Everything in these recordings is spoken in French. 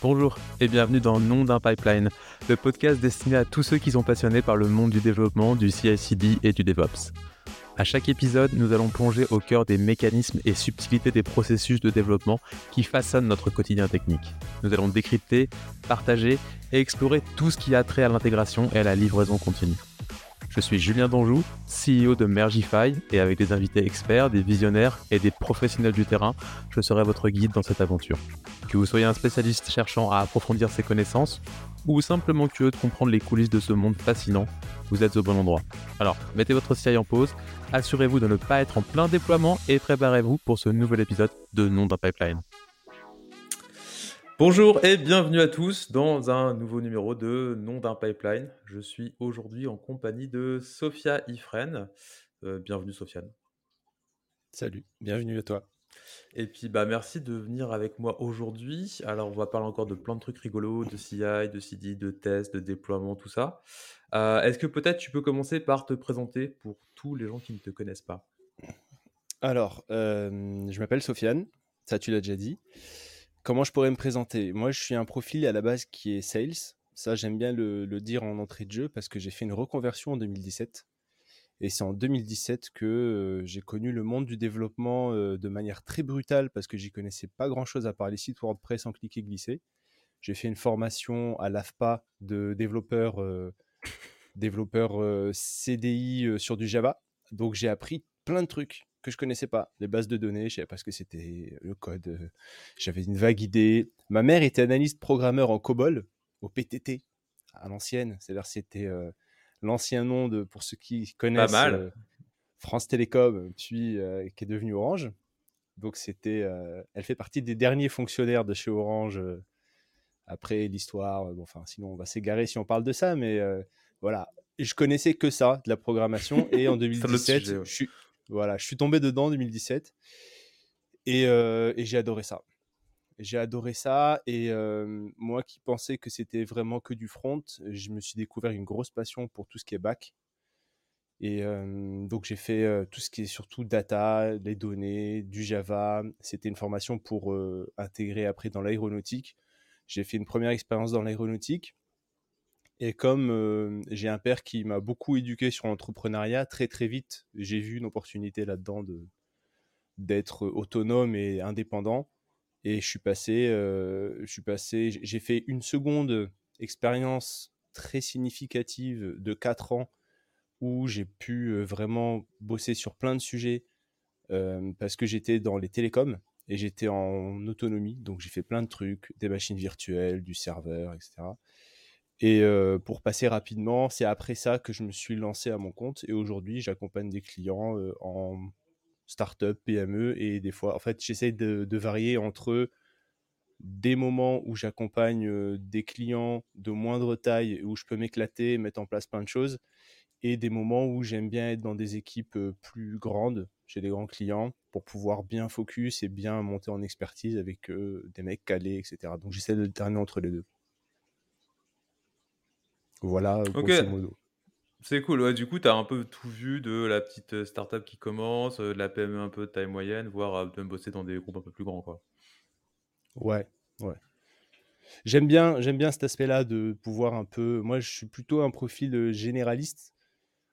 Bonjour et bienvenue dans Nom d'un pipeline, le podcast destiné à tous ceux qui sont passionnés par le monde du développement, du CI/CD et du DevOps. À chaque épisode, nous allons plonger au cœur des mécanismes et subtilités des processus de développement qui façonnent notre quotidien technique. Nous allons décrypter, partager et explorer tout ce qui a trait à l'intégration et à la livraison continue. Je suis Julien Donjou, CEO de Mergify, et avec des invités experts, des visionnaires et des professionnels du terrain, je serai votre guide dans cette aventure. Que vous soyez un spécialiste cherchant à approfondir ses connaissances, ou simplement curieux de comprendre les coulisses de ce monde fascinant, vous êtes au bon endroit. Alors, mettez votre CI en pause, assurez-vous de ne pas être en plein déploiement et préparez-vous pour ce nouvel épisode de Nom d'un pipeline. Bonjour et bienvenue à tous dans un nouveau numéro de Nom d'un pipeline. Je suis aujourd'hui en compagnie de Sophia Ifren. Euh, bienvenue Sofiane. Salut, bienvenue à toi. Et puis bah merci de venir avec moi aujourd'hui. Alors on va parler encore de plein de trucs rigolos, de CI, de CD, de tests, de déploiement, tout ça. Euh, est-ce que peut-être tu peux commencer par te présenter pour tous les gens qui ne te connaissent pas? Alors, euh, je m'appelle Sofiane, ça tu l'as déjà dit. Comment je pourrais me présenter? Moi, je suis un profil à la base qui est sales. Ça, j'aime bien le, dire en entrée de jeu parce que j'ai fait une reconversion en 2017. Et c'est en 2017 que euh, j'ai connu le monde du développement euh, de manière très brutale parce que j'y connaissais pas grand-chose à part les sites WordPress en cliquer glisser. J'ai fait une formation à l'AFPA de développeur, euh, développeur CDI sur du Java. Donc j'ai appris plein de trucs que je connaissais pas. Les bases de données, je savais pas ce que c'était, le code. Euh, j'avais une vague idée. Ma mère était analyste programmeur en COBOL, au PTT, à l'ancienne. C'est-à-dire c'était euh, l'ancien nom de, pour ceux qui connaissent, euh, France Télécom, puis qui est devenu Orange. Donc c'était, elle fait partie des derniers fonctionnaires de chez Orange. après l'histoire, bon, enfin sinon on va s'égarer si on parle de ça, mais voilà. je connaissais que ça, de la programmation. Et en 2017, je suis voilà, je suis tombé dedans en 2017 euh, et, j'ai adoré ça. J'ai adoré ça et euh, moi qui pensais que c'était vraiment que du front, je me suis découvert une grosse passion pour tout ce qui est back. Et euh, donc j'ai fait tout ce qui est surtout data, les données, du Java. C'était une formation pour intégrer après dans l'aéronautique. J'ai fait une première expérience dans l'aéronautique. Et comme j'ai un père qui m'a beaucoup éduqué sur l'entrepreneuriat, très très vite, j'ai vu une opportunité là-dedans de d'être autonome et indépendant. Et je suis passé, je suis passé, j'ai fait une seconde expérience très significative de 4 ans où j'ai pu vraiment bosser sur plein de sujets parce que j'étais dans les télécoms et j'étais en autonomie. Donc j'ai fait plein de trucs, des machines virtuelles, du serveur, etc. Et pour passer rapidement, c'est après ça que je me suis lancé à mon compte. Et aujourd'hui, j'accompagne des clients en start-up, PME. Et des fois, en fait, j'essaie de, varier entre des moments où j'accompagne des clients de moindre taille, où je peux m'éclater, mettre en place plein de choses, et des moments où j'aime bien être dans des équipes plus grandes, chez des grands clients, pour pouvoir bien focus et bien monter en expertise avec des mecs calés, etc. Donc j'essaie de terminer entre les deux. Voilà, grosso modo. C'est cool, ouais, du coup, tu as un peu tout vu de la petite euh, startup qui commence, euh, de la PME un peu de taille moyenne, voire euh, même bosser dans des groupes un peu plus grands, quoi. Ouais, ouais. J'aime bien, j'aime bien cet aspect-là de pouvoir un peu. Moi, je suis plutôt un profil généraliste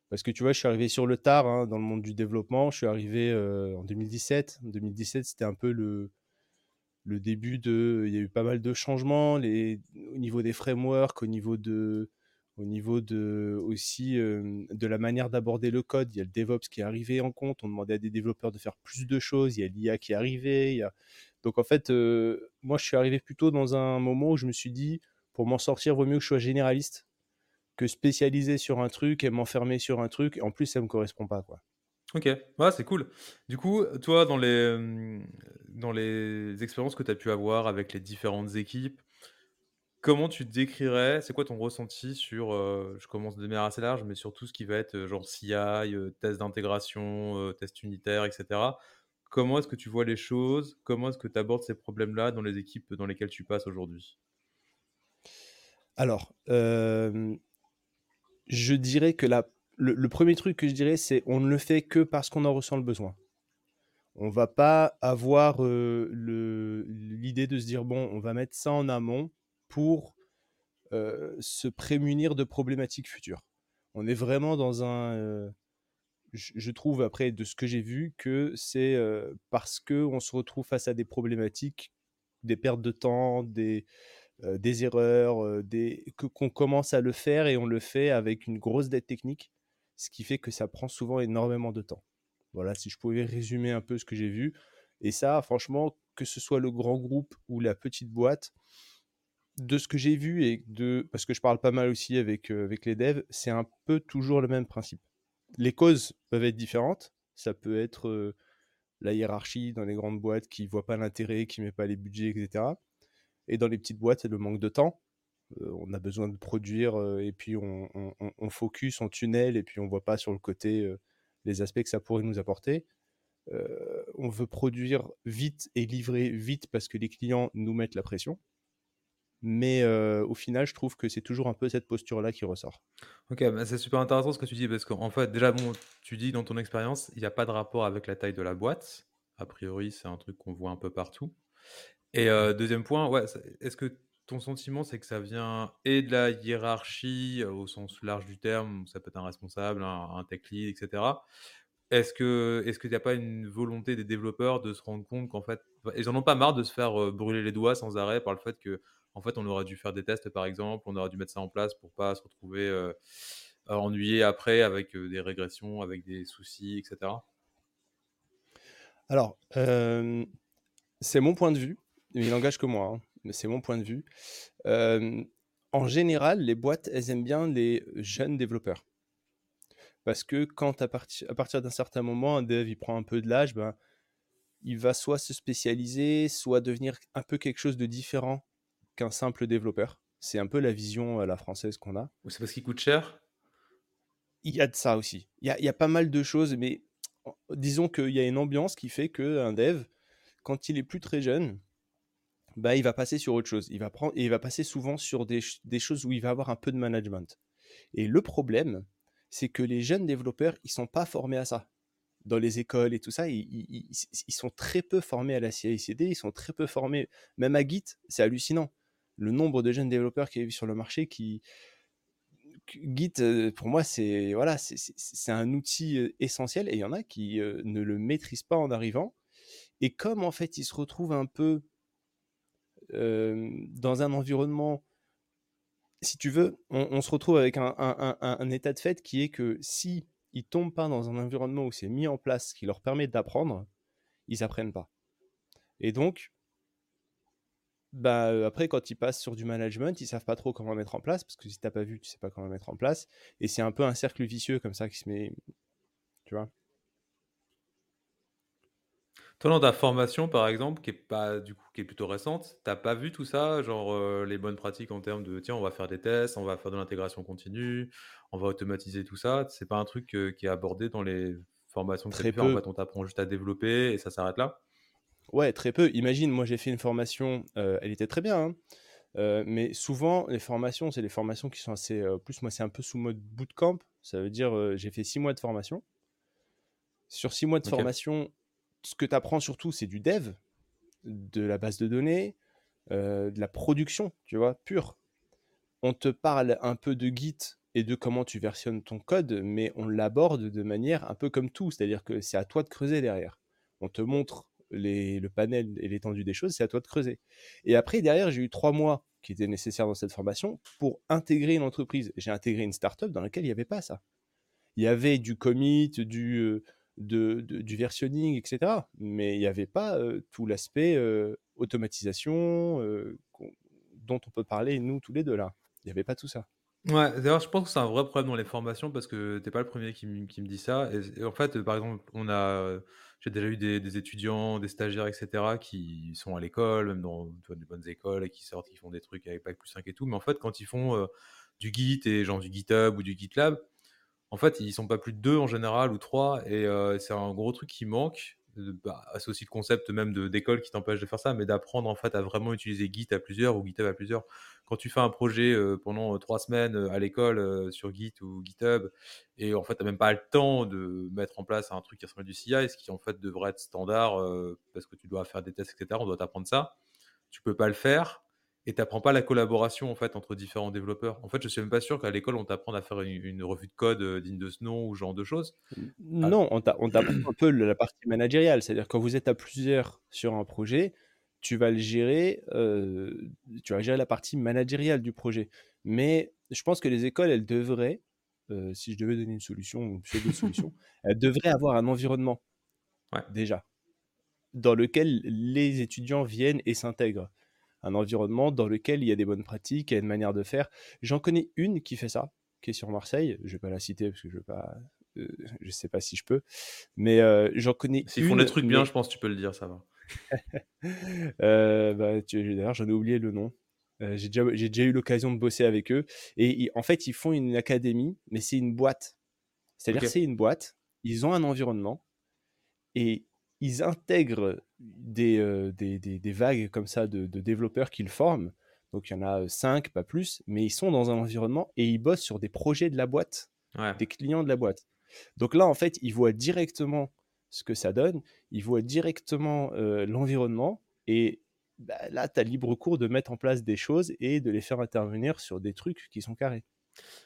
parce que tu vois, je suis arrivé sur le tard hein, dans le monde du développement. Je suis arrivé en 2017. En 2017, c'était un peu le, le début de. Il y a eu pas mal de changements les, au niveau des frameworks, au niveau de au niveau de aussi de la manière d'aborder le code. Il y a le DevOps qui est arrivé en compte. On demandait à des développeurs de faire plus de choses. Il y a l'IA qui est arrivé. Donc en fait, moi je suis arrivé plutôt dans un moment où je me suis dit, pour m'en sortir, vaut mieux que je sois généraliste que spécialisé sur un truc et m'enfermer sur un truc. En plus, ça me correspond pas, quoi. Ok, ouais, c'est cool. Du coup, toi, dans les, dans les expériences que tu as pu avoir avec les différentes équipes, Comment tu décrirais, c'est quoi ton ressenti sur, euh, je commence de manière assez large, mais sur tout ce qui va être euh, genre CI, euh, test d'intégration, test unitaire, etc. Comment est-ce que tu vois les choses? Comment est-ce que tu abordes ces problèmes-là dans les équipes dans lesquelles tu passes aujourd'hui? Alors, je dirais que la, le, premier truc que je dirais, c'est on ne le fait que parce qu'on en ressent le besoin. On va pas avoir l'idée de se dire bon, on va mettre ça en amont pour se prémunir de problématiques futures. On est vraiment dans un je trouve après de ce que j'ai vu que c'est parce que on se retrouve face à des problématiques, des pertes de temps, des, des erreurs, des qu'on commence à le faire et on le fait avec une grosse dette technique, ce qui fait que ça prend souvent énormément de temps. Voilà, si je pouvais résumer un peu ce que j'ai vu. Et ça, franchement, que ce soit le grand groupe ou la petite boîte, de ce que j'ai vu et parce que je parle pas mal aussi avec, avec les devs, c'est un peu toujours le même principe les causes peuvent être différentes. Ça peut être la hiérarchie dans les grandes boîtes qui ne voit pas l'intérêt, qui ne met pas les budgets, etc. Et dans les petites boîtes, c'est le manque de temps. on a besoin de produire et puis on, on, focus, on tunnel et puis on ne voit pas sur le côté les aspects que ça pourrait nous apporter. on veut produire vite et livrer vite parce que les clients nous mettent la pression. Mais au final, je trouve que c'est toujours un peu cette posture-là qui ressort. Ok, bah, c'est super intéressant ce que tu dis parce qu'en fait, déjà, tu dis dans ton expérience, il n'y a pas de rapport avec la taille de la boîte. A priori, c'est un truc qu'on voit un peu partout. Et deuxième point, est-ce que ton sentiment, c'est que ça vient et de la hiérarchie au sens large du terme, ça peut être un responsable, un, tech lead, etc. Est-ce que est-ce qu'il n'y a pas une volonté des développeurs de se rendre compte qu'en fait, ils en ont pas marre de se faire brûler les doigts sans arrêt par le fait que en fait, on aurait dû faire des tests, par exemple, on aurait dû mettre ça en place pour pas se retrouver euh, ennuyé après avec euh, des régressions, avec des soucis, etc. Alors, euh, c'est mon point de vue. Il n'engage que moi, hein, mais c'est mon point de vue. en général, les boîtes, elles aiment bien les jeunes développeurs. Parce que quand à, partir d'un certain moment, un dev, prend un peu de l'âge, ben, il va soit se spécialiser, soit devenir un peu quelque chose de différent qu'un simple développeur. C'est un peu la vision à la française qu'on a. c'est parce qu'il coûte cher? Il y a de ça aussi. Il y a, pas mal de choses, mais disons qu'il y a une ambiance qui fait qu'un dev, quand il est plus très jeune, bah, il va passer sur autre chose. Il va, prendre, et il va passer souvent sur des, choses où il va avoir un peu de management. Et le problème, c'est que les jeunes développeurs, ils sont pas formés à ça. Dans les écoles et tout ça, ils, ils sont très peu formés à la CI/CD, ils sont très peu formés, même à Git, c'est hallucinant le nombre de jeunes développeurs qui arrivent sur le marché qui Git euh, pour moi c'est voilà c'est un outil euh, essentiel et il y en a qui euh, ne le maîtrisent pas en arrivant. Et comme en fait ils se retrouvent un peu dans un environnement si tu veux on, se retrouve avec un, état de fait qui est que si ils tombent pas dans un environnement où c'est mis en place qui leur permet d'apprendre ils apprennent pas. Et donc bah, après, quand ils passent sur du management, ils savent pas trop comment mettre en place, parce que si t'as pas vu, tu sais pas comment mettre en place. Et c'est un peu un cercle vicieux comme ça qui se met. Tu vois Toi, dans ta formation, par exemple, qui est pas du coup qui est plutôt récente, t'as pas vu tout ça, genre les bonnes pratiques en termes de tiens, on va faire des tests, on va faire de l'intégration continue, on va automatiser tout ça. C'est pas un truc qui est abordé dans les formations que tu fais. En fait, on t'apprend juste à développer et ça s'arrête là? Ouais, très peu. Imagine, moi j'ai fait une formation, euh, elle était très bien, hein. euh, mais souvent les formations, c'est des formations qui sont assez. Euh, plus moi, c'est un peu sous mode bootcamp. Ça veut dire, j'ai fait six mois de formation. Sur six mois de formation, ce que tu apprends surtout, c'est du dev, de la base de données, de la production, tu vois, pure. On te parle un peu de Git et de comment tu versionnes ton code, mais on l'aborde de manière un peu comme tout, c'est-à-dire que c'est à toi de creuser derrière. On te montre le panel et l'étendue des choses, c'est à toi de creuser. Et après, derrière, j'ai eu trois mois qui étaient nécessaires dans cette formation pour intégrer une entreprise. J'ai intégré une startup dans laquelle il n'y avait pas ça. Il y avait du commit, du, euh, du versionning, etc. Mais il n'y avait pas euh, tout l'aspect euh, automatisation dont on peut parler, nous, tous les deux là. Il n'y avait pas tout ça. Ouais, d'ailleurs, je pense que c'est un vrai problème dans les formations parce que tu n'es pas le premier qui, me dit ça. Et, en fait, par exemple, on a, j'ai déjà eu des, étudiants, des stagiaires, etc., qui sont à l'école, même dans des bonnes écoles, et qui sortent, qui font des trucs avec Bac plus 5 et tout. Mais en fait, quand ils font euh, du Git et genre du GitHub ou du GitLab, en fait, ils sont pas plus de deux en général ou trois. Et euh, c'est un gros truc qui manque. Bah, c'est aussi le concept même d'école qui t'empêche de faire ça, mais d'apprendre en fait à vraiment utiliser Git à plusieurs ou GitHub à plusieurs. Quand tu fais un projet pendant trois semaines à l'école sur Git ou GitHub, et en fait, tu n'as même pas le temps de mettre en place un truc qui ressemble à du CI, ce qui en fait devrait être standard parce que tu dois faire des tests, etc. On doit t'apprendre ça. Tu peux pas le faire et tu n'apprends pas la collaboration en fait entre différents développeurs. En fait, je suis même pas sûr qu'à l'école on t'apprenne à faire une, revue de code euh, digne de ce nom ou ce genre de choses. Non, on t'apprend un peu la partie managériale, c'est-à-dire quand vous êtes à plusieurs sur un projet, tu vas le gérer, euh, tu vas gérer la partie managériale du projet. Mais je pense que les écoles, elles devraient, euh, si je devais donner une solution ou une solution, elles devraient avoir un environnement déjà dans lequel les étudiants viennent et s'intègrent un environnement dans lequel il y a des bonnes pratiques, il y a une manière de faire. J'en connais une qui fait ça, qui est sur Marseille. Je vais pas la citer parce que je ne pas, euh, je sais pas si je peux, mais euh, j'en connais. S'ils font des trucs bien, je pense que tu peux le dire, ça va. euh, bah, D'ailleurs, j'en ai oublié le nom. Euh, j'ai déjà, déjà, eu l'occasion de bosser avec eux. Et en fait, ils font une académie, mais c'est une boîte. C'est-à-dire c'est une boîte, ils ont un environnement, et ils intègrent des, des, des, vagues comme ça de, développeurs qu'ils forment. Donc il y en a cinq, pas plus, mais ils sont dans un environnement et ils bossent sur des projets de la boîte, des clients de la boîte. Donc là, en fait, ils voient directement ce que ça donne, ils voient directement l'environnement et bah, là, tu as libre cours de mettre en place des choses et de les faire intervenir sur des trucs qui sont carrés.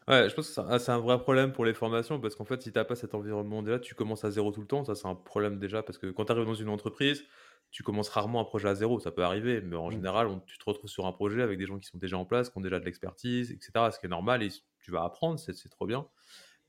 Ouais, je pense que c'est un, ah, vrai problème pour les formations parce qu'en fait, si tu n'as pas cet environnement déjà, tu commences à zéro tout le temps. Ça, c'est un problème déjà parce que quand tu arrives dans une entreprise, tu commences rarement un projet à zéro. Ça peut arriver, mais en mmh. général, tu te retrouves sur un projet avec des gens qui sont déjà en place, qui ont déjà de l'expertise, etc. Ce qui est normal et tu vas apprendre, c'est trop bien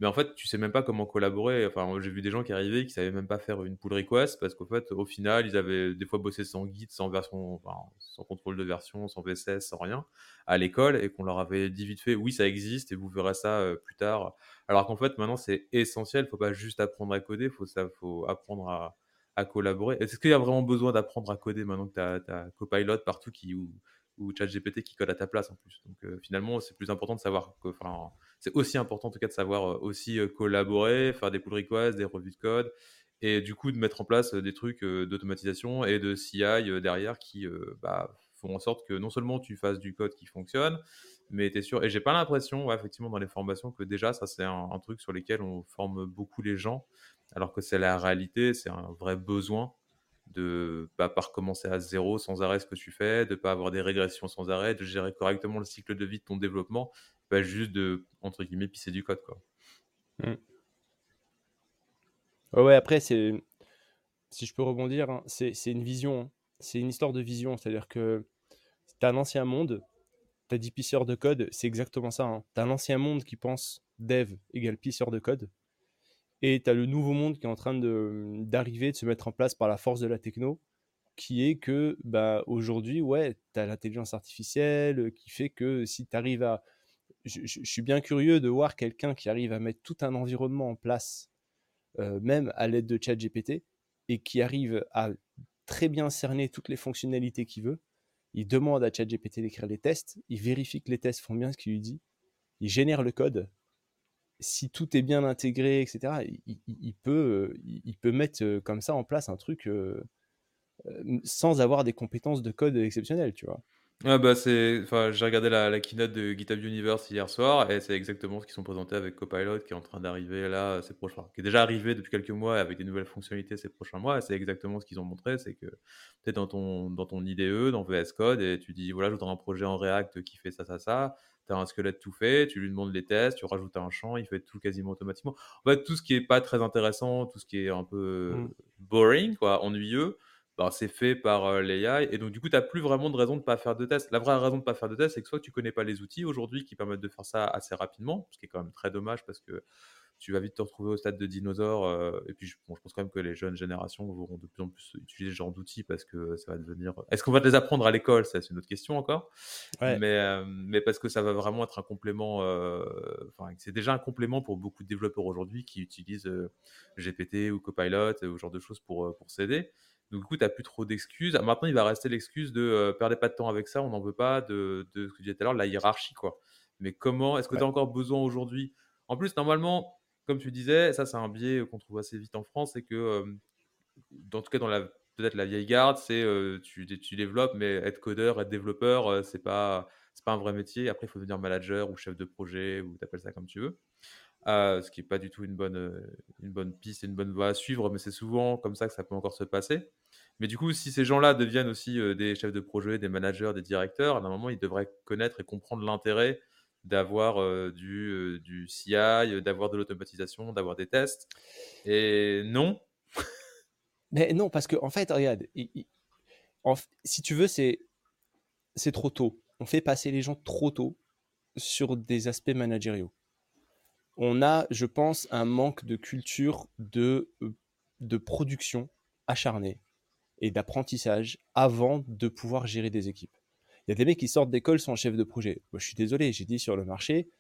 mais en fait, tu sais même pas comment collaborer. Enfin, j'ai vu des gens qui arrivaient qui savaient même pas faire une pull request parce qu'au fait, au final, ils avaient des fois bossé sans guide, sans version, sans contrôle de version, sans VSS, sans rien à l'école et qu'on leur avait dit vite fait, oui, ça existe et vous verrez ça euh, plus tard. Alors qu'en fait, maintenant, c'est essentiel. Faut pas juste apprendre à coder, faut ça, faut apprendre à, à collaborer. Est-ce qu'il y a vraiment besoin d'apprendre à coder maintenant que tu as, as, Copilot partout qui ou, ou ChatGPT qui code à ta place en plus? Donc euh, finalement, c'est plus important de savoir que, enfin, c'est aussi important en tout cas de savoir aussi collaborer, faire des pull requests, des revues de code, et du coup de mettre en place des trucs d'automatisation et de CI derrière qui bah, font en sorte que non seulement tu fasses du code qui fonctionne, mais tu es sûr. Et j'ai pas l'impression, effectivement, dans les formations, que déjà ça c'est un, truc sur lequel on forme beaucoup les gens, alors que c'est la réalité, c'est un vrai besoin de pas recommencer à zéro sans arrêt ce que tu fais, de pas avoir des régressions sans arrêt, de gérer correctement le cycle de vie de ton développement, pas juste de, entre guillemets, pisser du code. Quoi. Mm. Ouais, après, c'est, si je peux rebondir, hein, c'est, une vision, hein. c'est une histoire de vision, c'est-à-dire que tu as un ancien monde, tu as dit pisseur de code, c'est exactement ça. Hein. Tu un ancien monde qui pense dev égale pisseur de code, et tu as le nouveau monde qui est en train de, d'arriver, de se mettre en place par la force de la techno, qui est que bah, aujourd'hui, ouais, tu as l'intelligence artificielle qui fait que si tu arrives à... Je, suis bien curieux de voir quelqu'un qui arrive à mettre tout un environnement en place, euh, même à l'aide de ChatGPT, et qui arrive à très bien cerner toutes les fonctionnalités qu'il veut. Il demande à ChatGPT d'écrire les tests, il vérifie que les tests font bien ce qu'il lui dit, il génère le code, si tout est bien intégré, etc., peut, il, peut mettre comme ça en place un truc sans avoir des compétences de code exceptionnelles, tu vois. Ah bah c'est, enfin, j'ai regardé la, keynote de GitHub Universe hier soir et c'est exactement ce qu'ils sont présentés avec Copilot qui est en train d'arriver là ces prochains, qui est déjà arrivé depuis quelques mois avec des nouvelles fonctionnalités ces prochains mois. Et c'est exactement ce qu'ils ont montré, c'est que tu es dans ton dans ton IDE, dans VS Code et tu dis voilà, je voudrais un projet en React qui fait ça, ça, ça tu as un squelette tout fait, tu lui demandes les tests, tu rajoutes un champ, il fait tout quasiment automatiquement. En fait, tout ce qui est pas très intéressant, tout ce qui est un peu mmh. boring, quoi, ennuyeux, bah, c'est fait par euh, l'AI. Et donc, du coup, tu n'as plus vraiment de raison de ne pas faire de tests. La vraie raison de ne pas faire de tests, c'est que soit tu connais pas les outils aujourd'hui qui permettent de faire ça assez rapidement, ce qui est quand même très dommage parce que tu vas vite te retrouver au stade de dinosaure. Euh, et puis, je, je pense quand même que les jeunes générations vont de plus en plus utiliser ce genre d'outils parce que ça va devenir. Est-ce qu'on va te les apprendre à l'école? C'est une autre question encore. Mais, euh, mais parce que ça va vraiment être un complément. Euh, enfin, c'est déjà un complément pour beaucoup de développeurs aujourd'hui qui utilisent GPT ou Copilot ou ce genre de choses pour, pour s'aider. Donc, du coup, tu n'as plus trop d'excuses. Maintenant, il va rester l'excuse de perdez pas de temps avec ça, on n'en veut pas, de, de, ce que je disais tout à l'heure, la hiérarchie. quoi. Mais comment Est-ce que tu as encore besoin aujourd'hui? En plus, normalement, comme tu disais, ça c'est un biais qu'on trouve assez vite en France, c'est que en tout cas dans la peut-être la vieille garde, c'est tu, tu, développes, mais être codeur, être développeur, c'est pas c'est pas un vrai métier. Après, il faut devenir manager ou chef de projet ou t'appelles ça comme tu veux. Ce qui n'est pas du tout une bonne, une bonne piste, une bonne voie à suivre, mais c'est souvent comme ça que ça peut encore se passer. Mais du coup, si ces gens-là deviennent aussi des chefs de projet, des managers, des directeurs, à un moment, ils devraient connaître et comprendre l'intérêt d'avoir du, du CI, d'avoir de l'automatisation, d'avoir des tests. Et non. Mais non, parce que en fait, regarde, si tu veux, c'est trop tôt. On fait passer les gens trop tôt sur des aspects managériaux. On a, je pense, un manque de culture de, de production acharnée et d'apprentissage avant de pouvoir gérer des équipes. Il y a des mecs qui sortent d'école sans chef de projet. Moi, je suis désolé, j'ai dit sur le marché,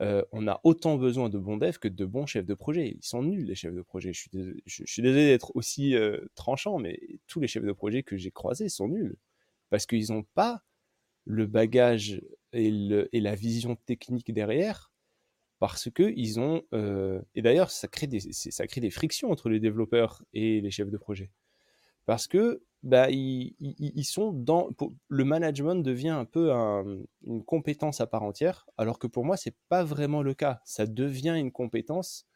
euh, on a autant besoin de bons devs que de bons chefs de projet. Ils sont nuls, les chefs de projet. Je suis désolé, d'être aussi euh, tranchant, mais tous les chefs de projet que j'ai croisés sont nuls. Parce qu'ils n'ont pas le bagage et, la vision technique derrière. Parce que ils ont. Euh, et d'ailleurs, ça, crée des, ça crée des frictions entre les développeurs et les chefs de projet parce que bah, ils, sont dans le management devient un peu une compétence à part entière, alors que pour moi c'est pas vraiment le cas. Ça devient une compétence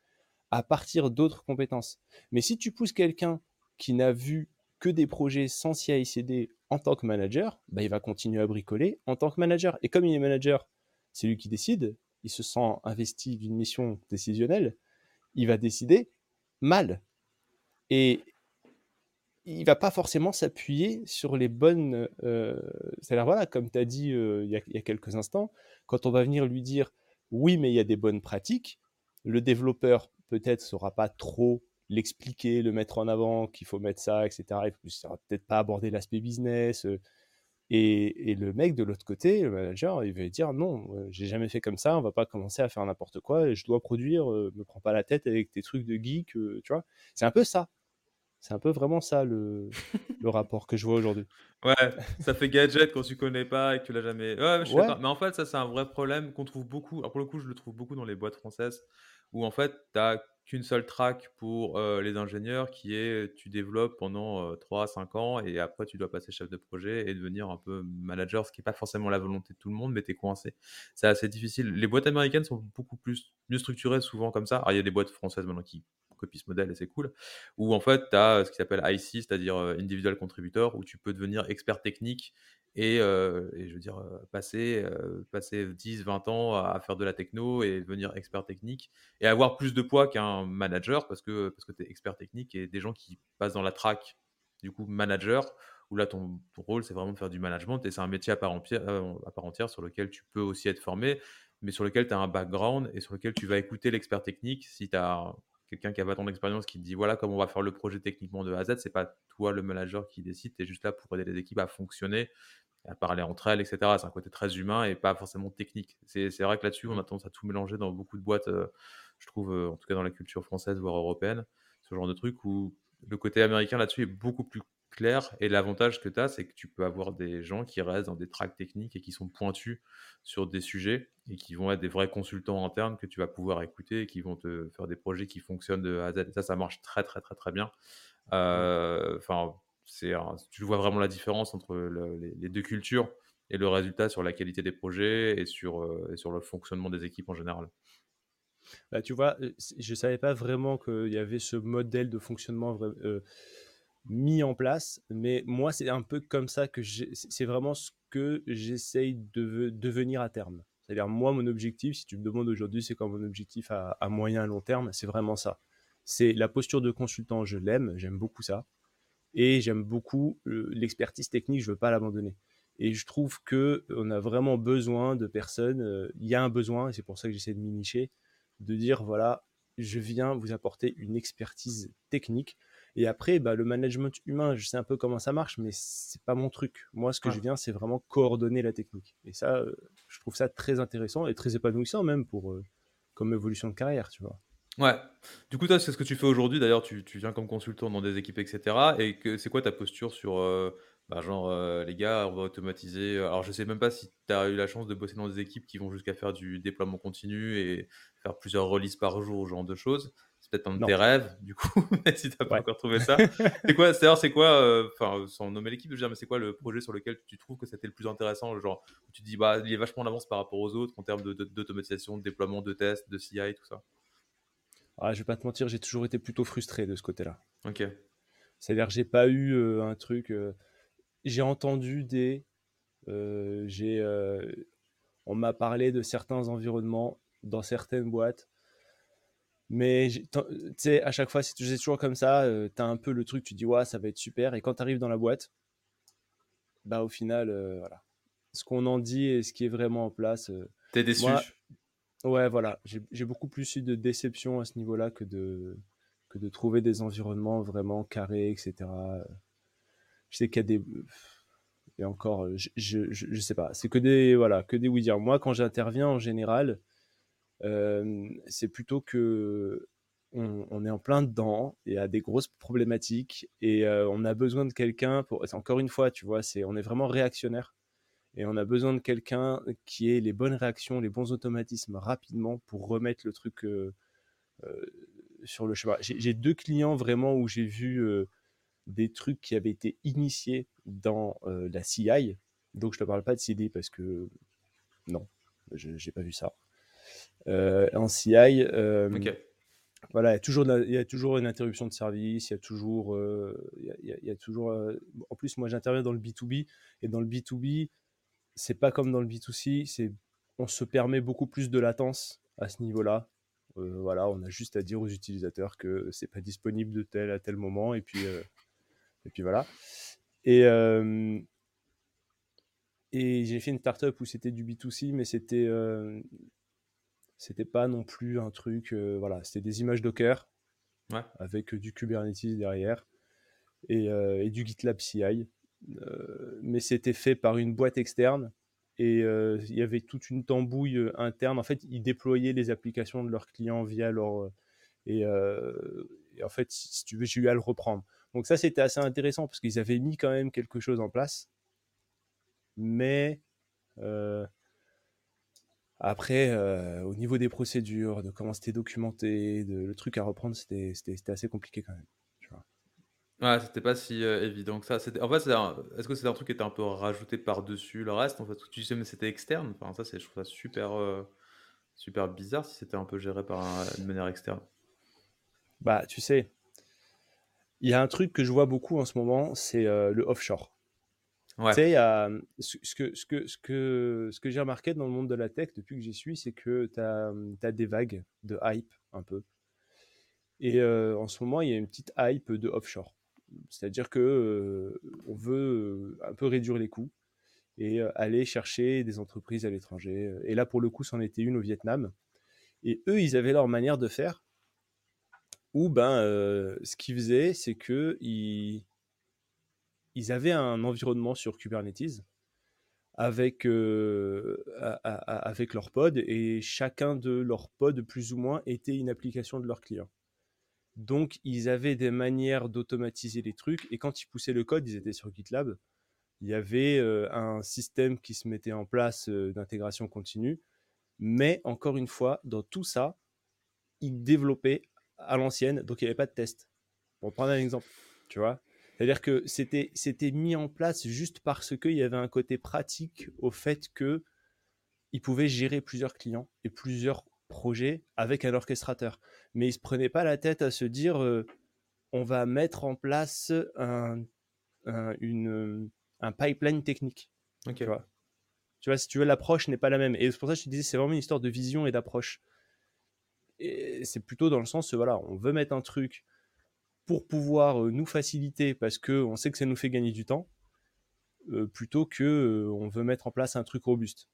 à partir d'autres compétences. Mais si tu pousses quelqu'un qui n'a vu que des projets sans CI/CD en tant que manager, bah, il va continuer à bricoler en tant que manager. Et comme il est manager, c'est lui qui décide. Il se sent investi d'une mission décisionnelle. Il va décider mal. Et, il va pas forcément s'appuyer sur les bonnes. Euh, c'est-à-dire, voilà, comme tu as dit euh, il, y a, quelques instants, quand on va venir lui dire oui, mais il y a des bonnes pratiques, le développeur peut-être saura pas trop l'expliquer, le mettre en avant, qu'il faut mettre ça, etc. Il ne saura peut-être pas aborder l'aspect business. Euh, et, et, le mec de l'autre côté, le manager, il va dire non, j'ai jamais fait comme ça, on va pas commencer à faire n'importe quoi, je dois produire, me prends pas la tête avec tes trucs de geek, tu vois. C'est un peu ça. C'est un peu vraiment ça le, le rapport que je vois aujourd'hui. Ouais, ça fait gadget quand tu connais pas et que tu l'as jamais. Ouais, je sais pas. Mais en fait, ça, c'est un vrai problème qu'on trouve beaucoup. Alors, pour le coup, je le trouve beaucoup dans les boîtes françaises où en fait, tu n'as qu'une seule track pour les ingénieurs qui est tu développes pendant 3 à 5 ans et après, tu dois passer chef de projet et devenir un peu manager, ce qui n'est pas forcément la volonté de tout le monde, mais tu es coincé. C'est assez difficile. Les boîtes américaines sont beaucoup plus mieux structurées souvent comme ça. Alors, il y a des boîtes françaises maintenant qui copie ce modèle et c'est cool. Où en fait, tu as ce qui s'appelle IC, c'est-à-dire Individual Contributor, où tu peux devenir expert technique et, je veux dire, passer, passer 10, 20 ans à, faire de la techno et devenir expert technique et avoir plus de poids qu'un manager parce que, parce que tu es expert technique et des gens qui passent dans la track, du coup, manager, où là, ton, rôle, c'est vraiment de faire du management et c'est un métier à part, entière, à part entière sur lequel tu peux aussi être formé mais sur lequel tu as un background et sur lequel tu vas écouter l'expert technique si tu as quelqu'un qui a pas ton expérience qui te dit voilà comment on va faire le projet techniquement de A à Z. C'est pas toi le manager qui décide, tu es juste là pour aider les équipes à fonctionner, à parler entre elles, etc. C'est un côté très humain et pas forcément technique. C'est vrai que là-dessus, on a tendance à tout mélanger dans beaucoup de boîtes, euh, je trouve, euh, en tout cas dans la culture française, voire européenne, ce genre de truc où le côté américain là-dessus est beaucoup plus clair. Et l'avantage que tu as, c'est que tu peux avoir des gens qui restent dans des tracks techniques et qui sont pointus sur des sujets et qui vont être des vrais consultants internes que tu vas pouvoir écouter et qui vont te faire des projets qui fonctionnent de A à Z. ça, ça marche très, très, très, très bien. Euh, enfin, tu vois vraiment la différence entre les, deux cultures et le résultat sur la qualité des projets et sur, euh, et le fonctionnement des équipes en général. Bah, tu vois, euh, je ne savais pas vraiment qu'il y avait ce modèle de fonctionnement mis en place, mais moi, c'est un peu comme ça que c'est vraiment ce que j'essaye de devenir à terme. C'est-à-dire, moi, mon objectif, si tu me demandes aujourd'hui, c'est quoi mon objectif à, moyen à long terme, c'est vraiment ça. C'est la posture de consultant, je l'aime, j'aime beaucoup ça. Et j'aime beaucoup euh, l'expertise technique, je ne veux pas l'abandonner. Et je trouve qu'on a vraiment besoin de personnes, euh, il y a un besoin, et c'est pour ça que j'essaie de m'y nicher, de dire, voilà, je viens vous apporter une expertise technique et après, bah, le management humain, je sais un peu comment ça marche, mais c'est pas mon truc. Moi, ce que je viens, c'est vraiment coordonner la technique. Et ça, euh, je trouve ça très intéressant et très épanouissant même pour euh, comme évolution de carrière, tu vois. Ouais. Du coup, toi, c'est ce que tu fais aujourd'hui. D'ailleurs, tu, tu, viens comme consultant dans des équipes, etc. Et que c'est quoi ta posture sur, euh, bah, genre, les gars, on va automatiser. Alors, je sais même pas si tu as eu la chance de bosser dans des équipes qui vont jusqu'à faire du déploiement continu et faire plusieurs releases par jour, ce genre de choses C'est peut-être un de tes rêves, du coup, si tu n'as pas encore trouvé ça. c'est quoi, c'est quoi, euh, enfin, sans nommer l'équipe, je veux dire, mais c'est quoi le projet sur lequel tu trouves que c'était le plus intéressant Genre, tu te dis, bah, il est vachement en avance par rapport aux autres en termes d'automatisation, de, de, déploiement de tests, de CI, tout ça? Ah, Je vais pas te mentir, j'ai toujours été plutôt frustré de ce côté-là. Ok. C'est-à-dire que j'ai pas eu euh, un truc. Euh, j'ai entendu des. j'ai, on m'a parlé de certains environnements dans certaines boîtes mais tu sais, à chaque fois, c'est toujours comme ça. Euh, tu as un peu le truc, tu dis, ouais, ça va être super. Et quand tu arrives dans la boîte, bah au final, euh, voilà. Ce qu'on en dit et ce qui est vraiment en place. Euh, T'es déçu Ouais, voilà. J'ai beaucoup plus de déception à ce niveau-là que de, que de trouver des environnements vraiment carrés, etc. Je sais qu'il y a des. Et encore, je, je, je, sais pas. C'est que des, voilà, que des oui dire. Moi, quand j'interviens, en général, c'est plutôt que on, est en plein dedans et a des grosses problématiques et on a besoin de quelqu'un pour. Encore une fois, tu vois, c'est on est vraiment réactionnaire et on a besoin de quelqu'un qui ait les bonnes réactions, les bons automatismes rapidement pour remettre le truc sur le chemin. J'ai deux clients vraiment où j'ai vu des trucs qui avaient été initiés dans la CI. Donc je te parle pas de CD parce que non, je n'ai pas vu ça. Euh, en CI. Euh, voilà, il y, a toujours il y a toujours une interruption de service, il y a toujours, euh, il y a, toujours. en plus, moi, j'interviens dans le B2B et dans le B2B, c'est pas comme dans le B2C, c'est on se permet beaucoup plus de latence à ce niveau-là. voilà, on a juste à dire aux utilisateurs que c'est pas disponible de tel à tel moment et puis et puis voilà. Et et j'ai fait une startup où c'était du B2C, mais c'était c'était pas non plus un truc. Euh, voilà, c'était des images Docker avec du Kubernetes derrière et, euh, du GitLab CI. Euh, mais c'était fait par une boîte externe et il y avait toute une tambouille interne. En fait, ils déployaient les applications de leurs clients via leur. Et, en fait, si tu veux, j'ai eu à le reprendre. Donc, ça, c'était assez intéressant parce qu'ils avaient mis quand même quelque chose en place. Mais après, euh, au niveau des procédures, de comment c'était documenté, le truc à reprendre, c'était assez compliqué quand même. Ouais, c'était pas si euh, évident que ça. En fait, est-ce que c'était un truc qui était un peu rajouté par-dessus le reste En fait, tu sais, mais c'était externe. Enfin, ça, je trouve ça super, euh, super bizarre si c'était un peu géré par une manière externe. Bah, tu sais, il y a un truc que je vois beaucoup en ce moment, c'est le offshore. Tu sais, ce, que, ce, que, ce, que, ce que j'ai remarqué dans le monde de la tech depuis que j'y suis, c'est que tu as, des vagues de hype un peu. Et euh, en ce moment, il y a une petite hype de offshore. C'est-à-dire que euh, on veut euh, un peu réduire les coûts et aller chercher des entreprises à l'étranger. Et là, pour le coup, c'en était une au Vietnam. Et eux, ils avaient leur manière de faire. Où ben, ce qu'ils faisaient, c'est que ils, ils avaient un environnement sur Kubernetes avec, euh, avec leur pod et chacun de leurs pods, plus ou moins, était une application de leur client. Donc, ils avaient des manières d'automatiser les trucs et quand ils poussaient le code, ils étaient sur GitLab. Il y avait euh, un système qui se mettait en place euh, d'intégration continue. Mais encore une fois, dans tout ça, ils développaient à l'ancienne, donc il n'y avait pas de test. Pour prendre un exemple, tu vois, c'est-à-dire que c'était, c'était mis en place juste parce qu'il y avait un côté pratique au fait que ils pouvaient gérer plusieurs clients et plusieurs projets avec un orchestrateur. Mais ils se prenaient pas la tête à se dire euh, on va mettre en place un, une, un pipeline technique. Tu, vois tu vois, si tu veux, l'approche n'est pas la même. Et c'est pour ça que je te disais, c'est vraiment une histoire de vision et d'approche. Et c'est plutôt dans le sens, voilà, on veut mettre un truc pour pouvoir euh, nous faciliter parce qu'on sait que ça nous fait gagner du temps, euh, plutôt que euh, on veut mettre en place un truc robuste.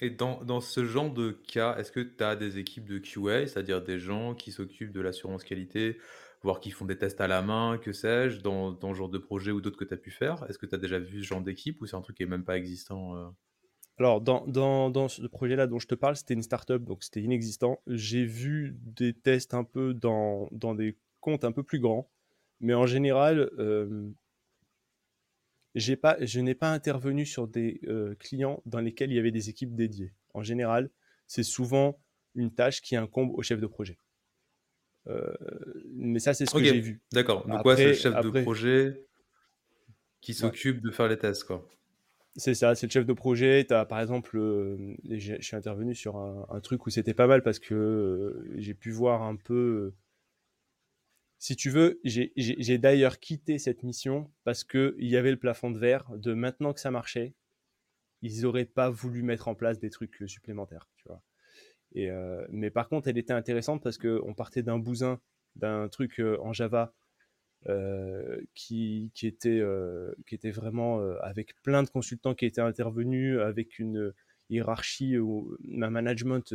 Et dans, dans ce genre de cas, est-ce que tu as des équipes de QA, c'est-à-dire des gens qui s'occupent de l'assurance qualité, voire qui font des tests à la main, que sais-je, dans, dans, ce genre de projet ou d'autres que tu as pu faire? Est-ce que tu as déjà vu ce genre d'équipe ou c'est un truc qui est même pas existant Alors, dans, dans, dans, ce projet-là dont je te parle, c'était une startup, donc c'était inexistant. J'ai vu des tests un peu dans, dans des compte un peu plus grand. Mais en général, euh, pas, je n'ai pas intervenu sur des euh, clients dans lesquels il y avait des équipes dédiées. En général, c'est souvent une tâche qui incombe au chef de projet. mais ça, c'est ce que j'ai vu. D'accord. Donc, quoi, c'est le chef de projet qui s'occupe de faire les tests, quoi. C'est ça, c'est le chef de projet. As, par exemple, je suis intervenu sur un, truc où c'était pas mal parce que j'ai pu voir un peu. Si tu veux, j'ai d'ailleurs quitté cette mission parce qu'il y avait le plafond de verre de maintenant que ça marchait, ils n'auraient pas voulu mettre en place des trucs supplémentaires, tu vois. Et, mais par contre, elle était intéressante parce qu'on partait d'un bousin, d'un truc en Java euh, qui, était, euh, vraiment euh, avec plein de consultants qui étaient intervenus, avec une hiérarchie ou un management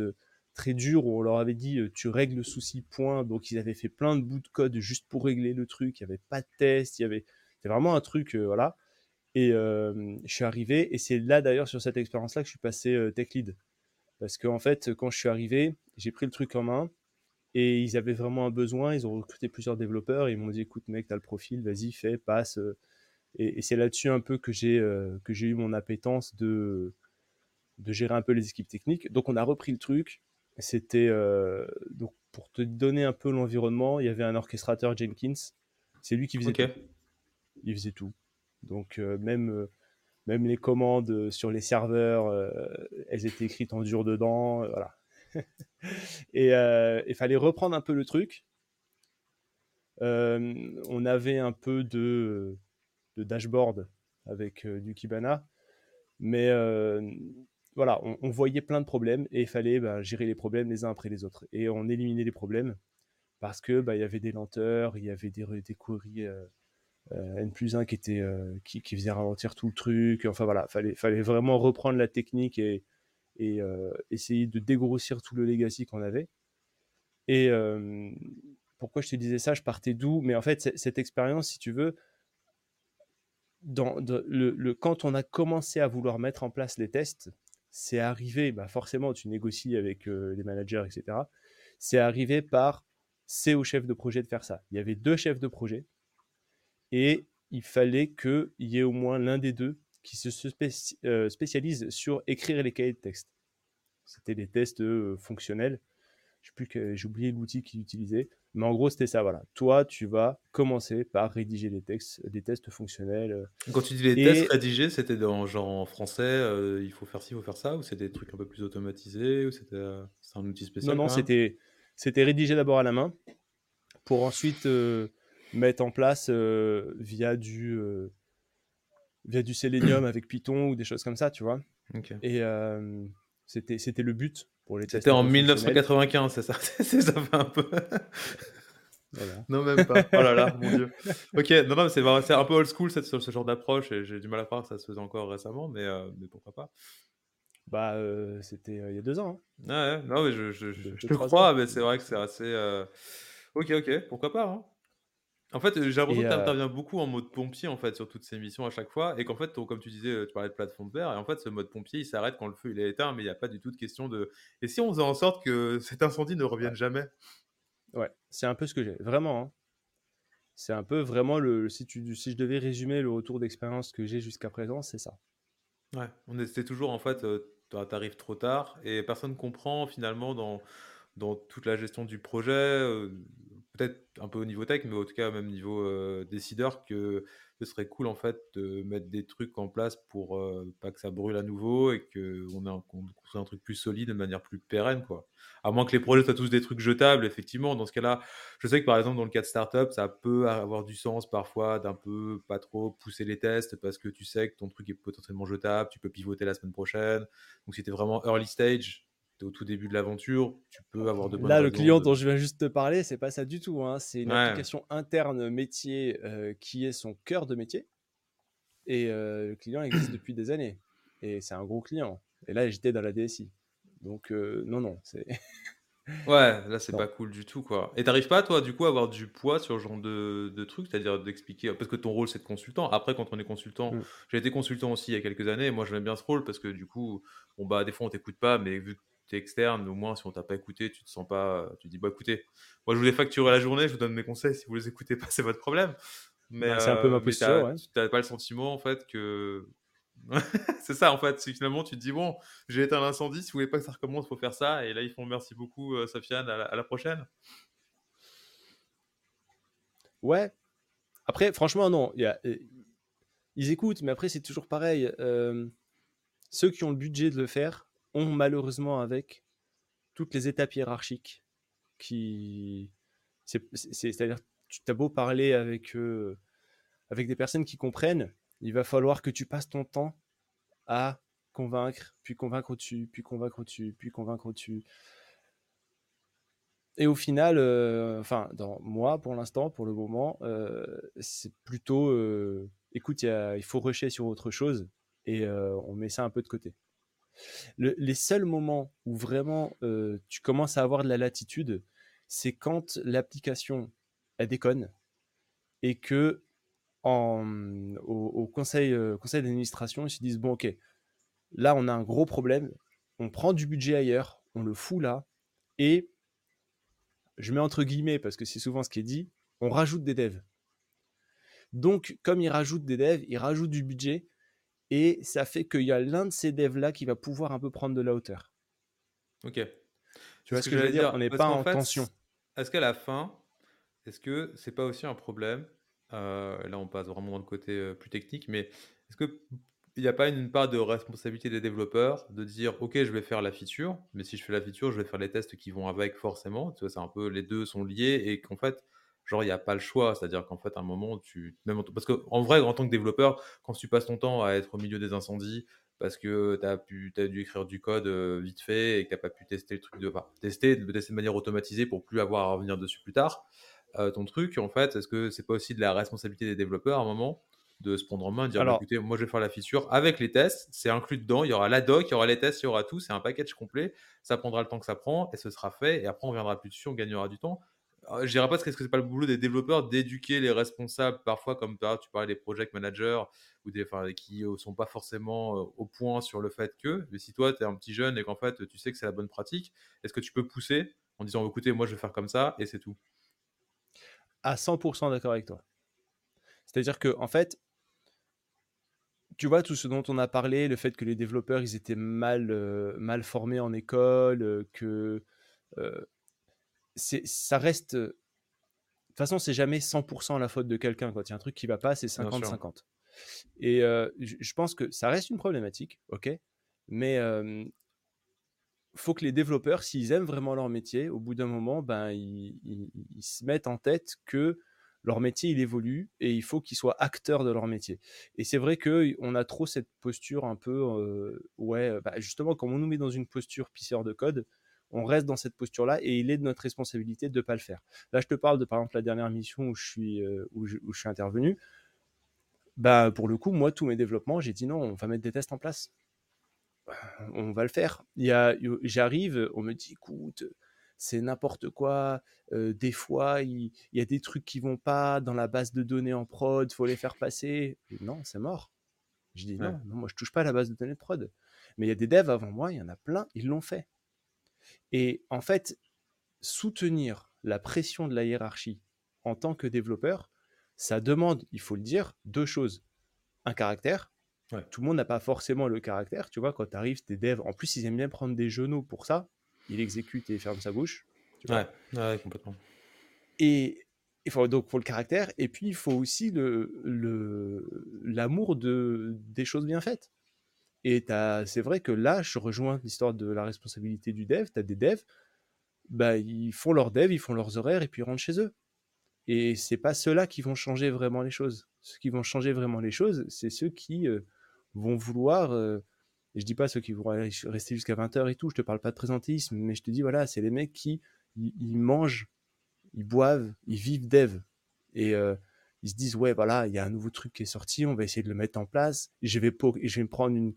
très dur où on leur avait dit tu règles le souci point donc ils avaient fait plein de bouts de code juste pour régler le truc il n'y avait pas de test il y avait c'était vraiment un truc voilà et je suis arrivé et c'est là d'ailleurs sur cette expérience là que je suis passé tech lead parce qu'en en fait quand je suis arrivé j'ai pris le truc en main et ils avaient vraiment un besoin, ils ont recruté plusieurs développeurs, et ils m'ont dit écoute mec, tu as le profil, vas-y, fais, passe. Et, c'est là-dessus un peu que j'ai euh, que j'ai eu mon appétence de, de gérer un peu les équipes techniques. Donc on a repris le truc. C'était euh, donc pour te donner un peu l'environnement, il y avait un orchestrateur Jenkins. C'est lui qui faisait tout. Il faisait tout. Donc euh, même même les commandes sur les serveurs, elles étaient écrites en dur dedans. voilà. et euh, il fallait reprendre un peu le truc. Euh, on avait un peu de, dashboard avec euh, du Kibana, mais voilà, on, voyait plein de problèmes et il fallait bah, gérer les problèmes les uns après les autres. Et on éliminait les problèmes parce que bah, y avait des lenteurs, il y avait des, des queries N plus 1 qui, était, qui, qui faisait ralentir tout le truc. Enfin voilà, fallait, fallait vraiment reprendre la technique et, euh, essayer de dégrossir tout le legacy qu'on avait. Et euh, pourquoi je te disais ça? Je partais d'où? Mais en fait, cette expérience, si tu veux, quand on a commencé à vouloir mettre en place les tests, c'est arrivé, bah forcément, tu négocies avec euh, les managers, etc. C'est arrivé par c'est au chef de projet de faire ça. Il y avait deux chefs de projet et il fallait qu'il y ait au moins l'un des deux qui se euh, spécialise sur écrire les cahiers de texte. C'était des tests euh, fonctionnels. J'ai oublié l'outil qu'il utilisait, mais en gros c'était ça. Voilà, toi tu vas commencer par rédiger des textes, des tests fonctionnels. Euh. Quand tu dis les tests rédigés, c'était dans genre en français, il faut faire ci, il faut faire ça, ou c'était des trucs un peu plus automatisés, ou c'était un outil spécial. Non non, c'était c'était rédigé d'abord à la main, pour ensuite mettre en place via du via du Selenium avec Python ou des choses comme ça, tu vois. Et euh, c'était, c'était le but. C'était en 1995, c'est ça Ça fait un peu. Non, même pas. Oh là là, mon dieu. Ok, non, non, c'est, un peu old school cette, ce genre d'approche et j'ai du mal à croire que ça se faisait encore récemment, mais, euh, mais pourquoi pas. Bah, euh, c'était il y a deux ans. Hein. Ouais, non, mais je, je, je, te crois, mais c'est vrai que c'est assez. Ok, ok, pourquoi pas. Hein. En fait, j'ai l'impression que tu interviens beaucoup en mode pompier en fait sur toutes ces missions à chaque fois et qu'en fait, comme tu disais, tu parlais de plateforme vert et en fait, ce mode pompier, il s'arrête quand le feu il est éteint, mais il n'y a pas du tout de question de. Et si on faisait en sorte que cet incendie ne revienne jamais? Ouais, c'est un peu ce que j'ai, vraiment. Hein. C'est un peu vraiment le. Si, tu, si je devais résumer le retour d'expérience que j'ai jusqu'à présent, c'est ça. Ouais, on était toujours en fait, tu arrives trop tard et personne comprend finalement dans, dans toute la gestion du projet peut-être un peu au niveau tech, mais en tout cas même niveau décideur, que ce serait cool en fait de mettre des trucs en place pour pas que ça brûle à nouveau et qu'on ait un, un truc plus solide de manière plus pérenne quoi. À moins que les projets soient tous des trucs jetables, effectivement. Dans ce cas-là, je sais que par exemple dans le cas de startup, ça peut avoir du sens parfois d'un peu pas trop pousser les tests parce que tu sais que ton truc est potentiellement jetable, tu peux pivoter la semaine prochaine. Donc si tu vraiment early stage, au tout début de l'aventure, tu peux avoir de bonnes Là, le client dont je viens juste te parler, c'est pas ça du tout. Hein. C'est une application interne métier euh, qui est son cœur de métier. Et euh, le client existe depuis des années. Et c'est un gros client. Et là, j'étais dans la DSI. Donc, euh, non, non, c'est. ouais, là, c'est pas cool du tout, quoi. Et t'arrives pas, toi, du coup, à avoir du poids sur ce genre de, de truc, c'est-à-dire d'expliquer. Parce que ton rôle, c'est de consultant. Après, quand on est consultant, mm. j'ai été consultant aussi il y a quelques années. Moi, j'aime bien ce rôle parce que, du coup, bon, bah, des fois, on t'écoute pas, mais vu que externe, au moins si on t'a pas écouté, tu te sens pas, tu te dis bah écoutez, moi je vous ai facturé la journée, je vous donne mes conseils, si vous les écoutez pas, c'est votre problème. Mais bah, c'est un peu ma euh, posture. Tu n'as pas le sentiment en fait que c'est ça en fait, c'est finalement tu te dis bon, j'ai éteint l'incendie, si vous voulez pas que ça recommence, faut faire ça. Et là ils font merci beaucoup euh, Sofiane, à la, prochaine. ouais. Après, franchement, non. Y a, ils écoutent, mais après, c'est toujours pareil. ceux qui ont le budget de le faire ont malheureusement avec toutes les étapes hiérarchiques qui. C'est-à-dire, tu as beau parler avec, avec des personnes qui comprennent, il va falloir que tu passes ton temps à convaincre, puis convaincre au-dessus, puis convaincre au-dessus, puis convaincre au-dessus. Et au final, euh, enfin, dans moi, pour l'instant, pour le moment, euh, c'est plutôt, euh, écoute, il faut rusher sur autre chose et on met ça un peu de côté. Les seuls moments où vraiment tu commences à avoir de la latitude, c'est quand l'application elle déconne et que au, conseil, conseil d'administration, ils se disent bon, ok, là on a un gros problème, on prend du budget ailleurs, on le fout là et je mets entre guillemets parce que c'est souvent ce qui est dit, on rajoute des devs. Donc, comme ils rajoutent des devs, ils rajoutent du budget et ça fait qu'il y a l'un de ces devs-là qui va pouvoir un peu prendre de la hauteur. Ok. Tu vois ce que, je veux dire? On n'est pas en, tension. Est-ce qu'à la fin, est-ce que c'est pas aussi un problème euh, Là, on passe vraiment dans le côté euh, plus technique, mais est-ce que il n'y a pas une part de responsabilité des développeurs de dire ok je vais faire la feature mais si je fais la feature je vais faire les tests qui vont avec forcément tu vois c'est un peu les deux sont liés et qu'en fait genre il n'y a pas le choix. C'est à dire qu'en fait à un moment tu même parce que en vrai en tant que développeur quand tu passes ton temps à être au milieu des incendies parce que tu as pu as dû écrire du code euh, vite fait et que tu n'as pas pu tester le truc de enfin, tester de tester de manière automatisée pour plus avoir à revenir dessus plus tard euh, ton truc en fait est-ce que c'est pas aussi de la responsabilité des développeurs à un moment de se prendre en main, dire bah, écoutez, moi je vais faire la fissure avec les tests, c'est inclus dedans, il y aura la doc, il y aura les tests, il y aura tout, c'est un package complet, ça prendra le temps que ça prend et ce sera fait. Et après on viendra plus dessus, on gagnera du temps. Euh, je dirais pas que c'est pas le boulot des développeurs d'éduquer les responsables parfois comme tu parlais des project managers ou des qui euh, sont pas forcément euh, au point sur le fait que mais si toi tu es un petit jeune et qu'en fait tu sais que c'est la bonne pratique, est-ce que tu peux pousser en disant écoutez, moi je vais faire comme ça et c'est tout? À 100% d'accord avec toi. C'est-à-dire que en fait, tu vois, tout ce dont on a parlé, le fait que les développeurs, ils étaient mal, mal formés en école, que ça reste... De toute façon, c'est jamais 100% la faute de quelqu'un. Quand il y a un truc qui va pas, c'est 50-50. Et je pense que ça reste une problématique, ok Mais il faut que les développeurs, s'ils aiment vraiment leur métier, au bout d'un moment, ben, ils, ils, se mettent en tête que leur métier il évolue et il faut qu'ils soient acteurs de leur métier. Et c'est vrai que on a trop cette posture un peu, euh, ouais, bah, justement, comme on nous met dans une posture pisseur de code, on reste dans cette posture-là et il est de notre responsabilité de ne pas le faire. Là, je te parle de par exemple la dernière mission où je suis, euh, où, je, suis intervenu. Bah, pour le coup, moi, tous mes développements, j'ai dit non, on va mettre des tests en place. On va le faire. J'arrive, on me dit, écoute, c'est n'importe quoi. des fois, il, y a des trucs qui vont pas dans la base de données en prod, faut les faire passer. non, c'est mort. Je dis non, non, moi je touche pas à la base de données de prod. Mais il y a des devs avant moi, il y en a plein, ils l'ont fait. Et en fait, soutenir la pression de la hiérarchie en tant que développeur, ça demande, il faut le dire, deux choses. Un caractère. Tout le monde n'a pas forcément le caractère. Tu vois, quand tu arrives, des devs, en plus, ils aiment bien prendre des genoux pour ça il exécute et ferme sa bouche. ouais, complètement. Et il faut donc faut le caractère, et puis il faut aussi le l'amour de des choses bien faites. Et c'est vrai que là, je rejoins l'histoire de la responsabilité du dev. Tu as des devs, bah, ils font leurs devs, ils font leurs horaires, et puis ils rentrent chez eux. Et c'est pas ceux-là qui vont changer vraiment les choses. Ceux qui vont changer vraiment les choses, c'est ceux qui euh, vont vouloir euh, et je dis pas ceux qui vont rester jusqu'à 20h et tout, je te parle pas de présentisme, mais je te dis, voilà, c'est les mecs qui, ils, mangent, ils boivent, ils vivent dev. Et euh, ils se disent, ouais, voilà, il y a un nouveau truc qui est sorti, on va essayer de le mettre en place. Je vais, je vais me prendre une,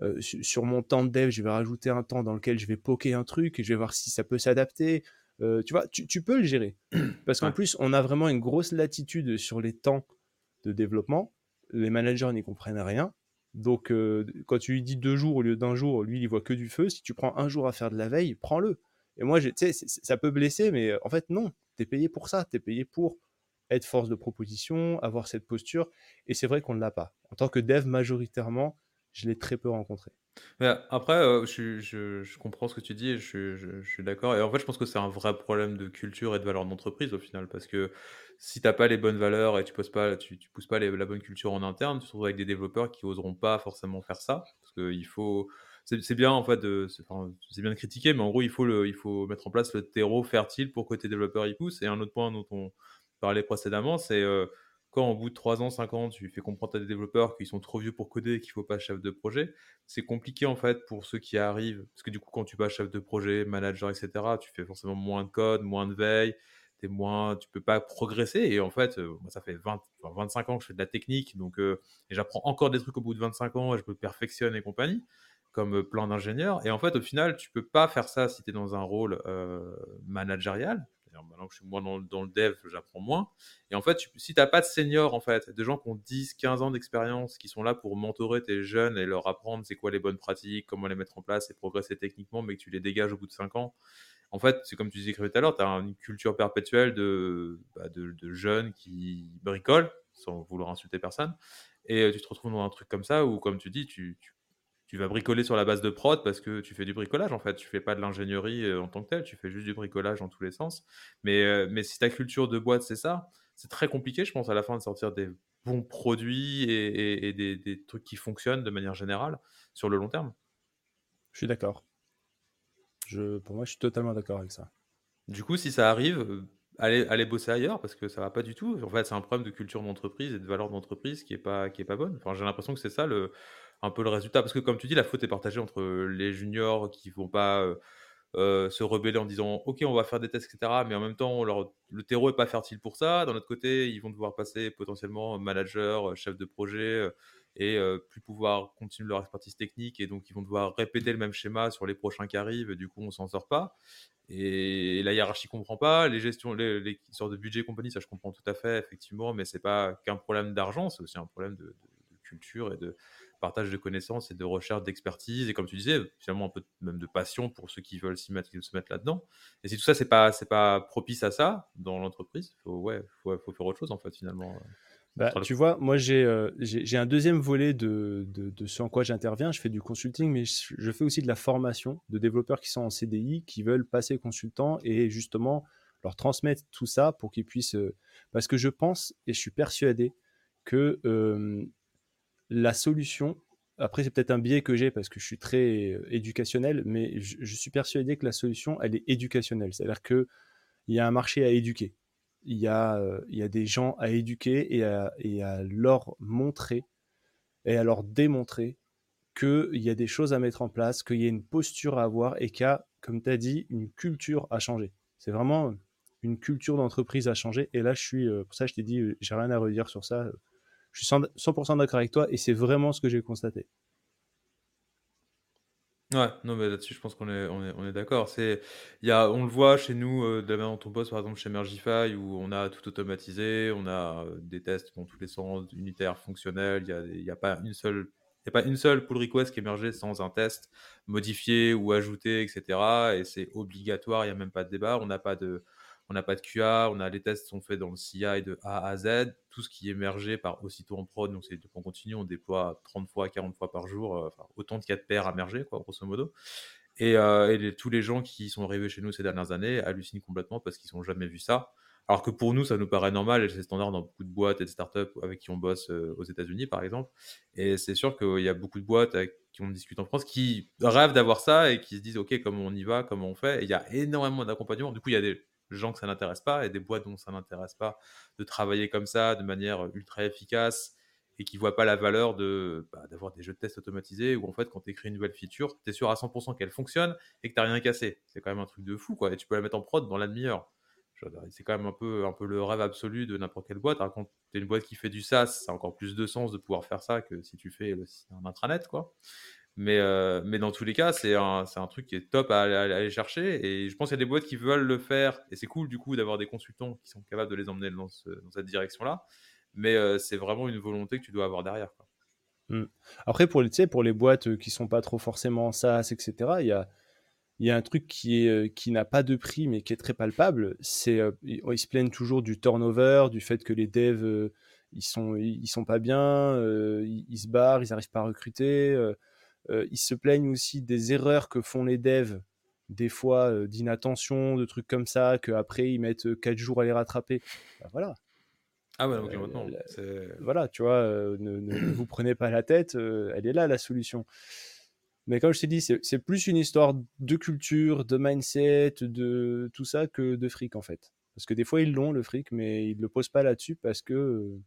euh, sur mon temps de dev, je vais rajouter un temps dans lequel je vais poker un truc et je vais voir si ça peut s'adapter. Euh, tu vois, tu, peux le gérer. Parce qu'en plus, on a vraiment une grosse latitude sur les temps de développement. Les managers n'y comprennent rien. Donc, euh, quand tu lui dis deux jours au lieu d'un jour, lui, il voit que du feu. Si tu prends un jour à faire de la veille, prends-le. Et moi, tu sais, ça peut blesser, mais en fait, non. Tu es payé pour ça. Tu es payé pour être force de proposition, avoir cette posture. Et c'est vrai qu'on ne l'a pas. En tant que dev, majoritairement, je l'ai très peu rencontré. après, euh, je, comprends ce que tu dis et je, suis d'accord. Et en fait, je pense que c'est un vrai problème de culture et de valeur d'entreprise au final. Parce que si tu n'as pas les bonnes valeurs et tu pousses pas, tu, tu pousses pas la bonne culture en interne, tu te retrouves avec des développeurs qui oseront pas forcément faire ça. Parce qu'il faut. C'est bien en fait bien de critiquer, mais en gros il faut le, il faut mettre en place le terreau fertile pour que tes développeurs y poussent. Et un autre point dont on parlait précédemment, c'est euh, quand au bout de 3 ans, 5 ans, tu fais comprendre à des développeurs qu'ils sont trop vieux pour coder et qu'il faut pas chef de projet, c'est compliqué en fait pour ceux qui arrivent. Parce que du coup, quand tu passes chef de projet, manager, etc., tu fais forcément moins de code, moins de veille, es moins, tu peux pas progresser. Et en fait, euh, moi, ça fait 20, 25 ans que je fais de la technique, donc euh, j'apprends encore des trucs au bout de 25 ans et je me perfectionne et compagnie, comme euh, plein d'ingénieurs. Et en fait, au final, tu peux pas faire ça si tu es dans un rôle managérial maintenant que je suis moins dans, le dev, j'apprends moins. Et en fait, si tu n'as pas de seniors, en fait, des gens qui ont 10, 15 ans d'expérience, qui sont là pour mentorer tes jeunes et leur apprendre c'est quoi les bonnes pratiques, comment les mettre en place et progresser techniquement, mais que tu les dégages au bout de 5 ans, en fait, c'est comme tu disais tout à l'heure, tu as une culture perpétuelle de, bah, de, jeunes qui bricolent, sans vouloir insulter personne, et euh, tu te retrouves dans un truc comme ça où, comme tu dis, tu, tu tu vas bricoler sur la base de prod parce que tu fais du bricolage en fait. Tu fais pas de l'ingénierie euh, en tant que tel, tu fais juste du bricolage dans tous les sens. Mais, euh, mais si ta culture de boîte c'est ça, c'est très compliqué, je pense, à la fin de sortir des bons produits et, des, trucs qui fonctionnent de manière générale sur le long terme. Je suis d'accord. Je, pour moi, je suis totalement d'accord avec ça. Du coup, si ça arrive, euh, allez, allez bosser ailleurs parce que ça va pas du tout. En fait, c'est un problème de culture d'entreprise et de valeur d'entreprise qui est pas qui est pas bonne. Enfin, j'ai l'impression que c'est ça le un peu le résultat. Parce que comme tu dis, la faute est partagée entre les juniors qui vont pas euh, euh, se rebeller en disant ok on va faire des tests etc mais en même temps le terreau est pas fertile pour ça d'un autre côté ils vont devoir passer potentiellement manager chef de projet euh, et plus pouvoir continuer leur expertise technique et donc ils vont devoir répéter le même schéma sur les prochains qui arrivent et du coup on s'en sort pas et, la hiérarchie comprend pas les gestions les, sortes de budget compagnie ça je comprends tout à fait effectivement mais c'est pas qu'un problème d'argent c'est aussi un problème de, culture et de, partage de connaissances et de recherche d'expertise et comme tu disais finalement un peu même de passion pour ceux qui veulent s'y mettre se mettre là-dedans. Et si tout ça c'est pas c'est pas propice à ça dans l'entreprise faut ouais faut, faut, faire autre chose en fait finalement bah, tu vois moi j'ai euh, j'ai un deuxième volet de, de, de ce en quoi j'interviens. Je fais du consulting mais je, fais aussi de la formation de développeurs qui sont en CDI qui veulent passer consultant et justement leur transmettre tout ça pour qu'ils puissent euh, parce que je pense et je suis persuadé que euh, la solution, après c'est peut-être un biais que j'ai parce que je suis très euh, éducationnel, mais je, suis persuadé que la solution, elle est éducationnelle. C'est-à-dire qu'il y a un marché à éduquer. Il y a, euh, il y a des gens à éduquer et à, et à leur montrer et à leur démontrer qu'il y a des choses à mettre en place, qu'il y a une posture à avoir et qu'il y a, comme tu as dit, une culture à changer. C'est vraiment une culture d'entreprise à changer. Et là, je suis, euh, pour ça, je t'ai dit, j'ai rien à redire sur ça. Je suis 100% d'accord avec toi et c'est vraiment ce que j'ai constaté. Ouais, non, mais là-dessus, je pense qu'on est, on est, on est d'accord. C'est, y a, on le voit chez nous, euh, de la manière dont on bosse, par exemple, chez Mergify, où on a tout automatisé, on a euh, des tests dans tous les sens, unitaires, fonctionnels, il n'y a, a pas une seule n'y a pas une seule pull request qui émergeait sans un test modifié ou ajouté, etc. Et c'est obligatoire, il n'y a même pas de débat. On n'a pas de, on n'a pas de QA, on a les tests sont faits dans le CI de A à Z, tout ce qui est par aussitôt en prod, donc c'est on continue, on déploie 30 fois, 40 fois par jour, euh, autant de cas de paires à merger, quoi, grosso modo. Et, euh, tous les gens qui sont arrivés chez nous ces dernières années hallucinent complètement parce qu'ils n'ont jamais vu ça. Alors que pour nous, ça nous paraît normal et c'est standard dans beaucoup de boîtes et de startups avec qui on bosse euh, aux États-Unis, par exemple. Et c'est sûr qu'il y a beaucoup de boîtes qui on discute en France qui rêvent d'avoir ça et qui se disent OK, comment on y va, comment on fait? Et il y a énormément d'accompagnement. Du coup, il y a des gens que ça n'intéresse pas et des boîtes dont ça n'intéresse pas de travailler comme ça de manière ultra efficace et qui ne voient pas la valeur de bah, d'avoir des jeux de tests automatisés où en fait quand tu écris une nouvelle feature, tu es sûr à 100% qu'elle fonctionne et que tu n'as rien cassé. C'est quand même un truc de fou quoi et tu peux la mettre en prod dans la demi-heure. C'est quand même un peu, un peu le rêve absolu de n'importe quelle boîte. Alors, quand tu es une boîte qui fait du SaaS, ça a encore plus de sens de pouvoir faire ça que si tu fais un intranet. Quoi. Mais, euh, mais dans tous les cas, c'est un, un, truc qui est top à, aller chercher. Et je pense qu'il y a des boîtes qui veulent le faire. Et c'est cool, du coup, d'avoir des consultants qui sont capables de les emmener dans, cette direction-là. Mais euh, c'est vraiment une volonté que tu dois avoir derrière. Mmh. Après, pour les, pour les boîtes euh, qui sont pas trop forcément SaaS, etc., il y a, y a un truc qui, est, qui n'a pas de prix, mais qui est très palpable. C'est, ils se plaignent toujours du turnover, du fait que les devs ils sont, ils, sont pas bien, ils, se barrent, ils n'arrivent pas à recruter. Ils se plaignent aussi des erreurs que font les devs, des fois d'inattention, de trucs comme ça, qu'après ils mettent 4 jours à les rattraper. Bah, voilà. Ah ouais, maintenant. voilà, tu vois, ne, ne, vous prenez pas la tête, elle est là la solution. Mais comme je t'ai dit, c'est plus une histoire de culture, de mindset, de tout ça que de fric en fait. Parce que des fois ils l'ont le fric, mais ils ne le posent pas là-dessus parce que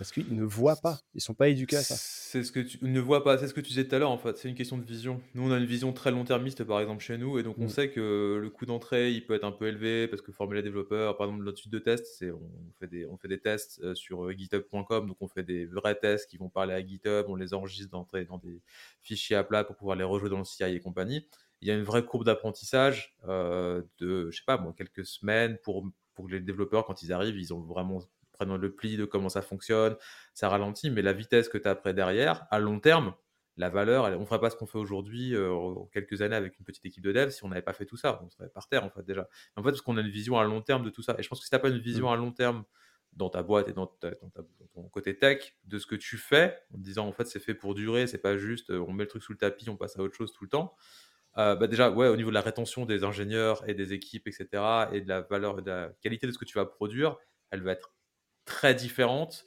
parce qu'ils ne voient pas, ils sont pas éduqués à ça. C'est ce que tu ne vois pas, c'est ce que tu disais tout à l'heure en fait, c'est une question de vision. Nous on a une vision très long-termiste par exemple chez nous et donc on mm. sait que le coût d'entrée il peut être un peu élevé parce que former les développeurs, par exemple notre suite de tests, c'est on fait des on fait des tests euh, sur euh, github.com donc on fait des vrais tests qui vont parler à GitHub, on les enregistre dans, dans des fichiers à plat pour pouvoir les rejouer dans le CI et compagnie. Il y a une vraie courbe d'apprentissage euh, de je sais pas bon, quelques semaines pour pour les développeurs quand ils arrivent, ils ont vraiment prenant le pli de comment ça fonctionne, ça ralentit, mais la vitesse que tu as après derrière, à long terme, la valeur, on ne ferait pas ce qu'on fait aujourd'hui euh, en quelques années avec une petite équipe de dev si on n'avait pas fait tout ça. On serait par terre en fait déjà. En fait, parce qu'on a une vision à long terme de tout ça. Et je pense que si tu n'as pas une vision mmh. à long terme dans ta boîte et dans, ton côté tech de ce que tu fais, en disant en fait c'est fait pour durer, c'est pas juste euh, on met le truc sous le tapis, on passe à autre chose tout le temps. Euh, bah déjà, ouais, au niveau de la rétention des ingénieurs et des équipes, etc., et de la valeur et de la qualité de ce que tu vas produire, elle va être très différente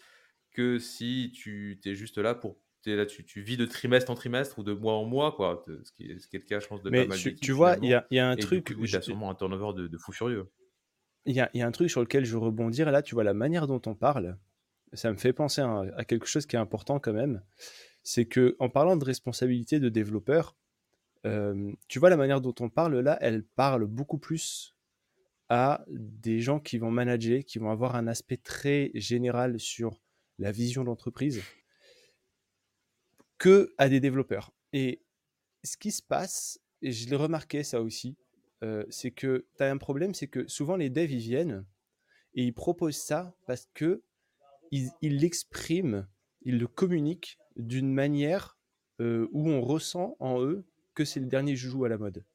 que si tu es juste là pour es là, tu, tu, vis de trimestre en trimestre ou de mois en mois, quoi. Ce qui est, ce qui est le cas, je pense, de Mais pas mal tu, vois, il y a, y a, un truc. il y a sûrement un turnover de, de fou furieux. Il y a, y a, un truc sur lequel je rebondir. Là, tu vois, la manière dont on parle, ça me fait penser à, quelque chose qui est important quand même. C'est que en parlant de responsabilité de développeur, euh, tu vois, la manière dont on parle là, elle parle beaucoup plus à des gens qui vont manager, qui vont avoir un aspect très général sur la vision d'entreprise, que à des développeurs. Et ce qui se passe, et je l'ai remarqué ça aussi, euh, c'est que tu as un problème, c'est que souvent les devs ils viennent et ils proposent ça parce que ils l'expriment, ils, le communiquent d'une manière euh, où on ressent en eux que c'est le dernier joujou à la mode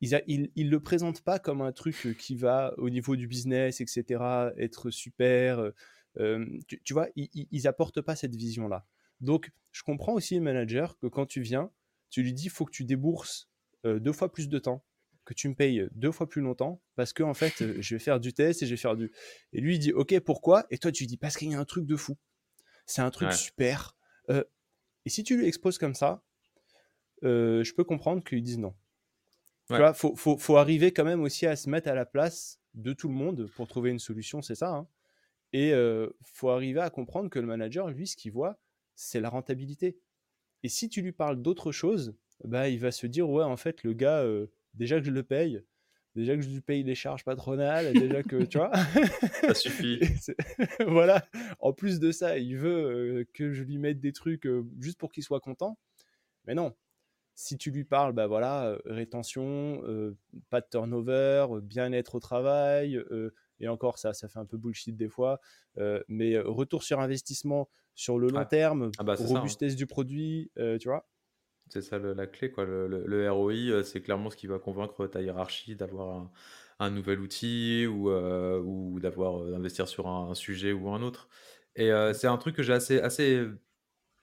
ils, ne le présentent pas comme un truc euh, qui va au niveau du business, etc., être super. Euh, euh, tu, vois, ils, ils apportent pas cette vision-là. Donc, je comprends aussi le manager que quand tu viens, tu lui dis, il faut que tu débourses deux fois plus de temps, que tu me payes deux fois plus longtemps, parce que en fait, je vais faire du test et je vais faire du. Et lui, il dit, ok, pourquoi? Et toi, tu lui dis, parce qu'il y a un truc de fou. C'est un truc super. et si tu lui exposes comme ça, je peux comprendre qu'il dise non. Tu vois, faut, faut, faut, arriver quand même aussi à se mettre à la place de tout le monde pour trouver une solution, c'est ça. Hein. Et euh, faut arriver à comprendre que le manager, lui, ce qu'il voit, c'est la rentabilité. Et si tu lui parles d'autre chose, bah, il va se dire, ouais, en fait, le gars, euh, déjà que je le paye, déjà que je lui paye les charges patronales, déjà que, tu vois. ça suffit. voilà. En plus de ça, il veut euh, que je lui mette des trucs euh, juste pour qu'il soit content. Mais non, si tu lui parles, bah voilà, euh, rétention, euh, pas de turnover, euh, bien-être au travail, et encore ça, ça fait un peu bullshit des fois, mais retour sur investissement sur le long terme, ah bah, hein. robustesse du produit, tu vois. C'est ça la clé, quoi. Le, ROI, c'est clairement ce qui va convaincre ta hiérarchie d'avoir un, nouvel outil ou, ou d'avoir d'investir sur un, sujet ou un autre. Et c'est un truc que j'ai assez, assez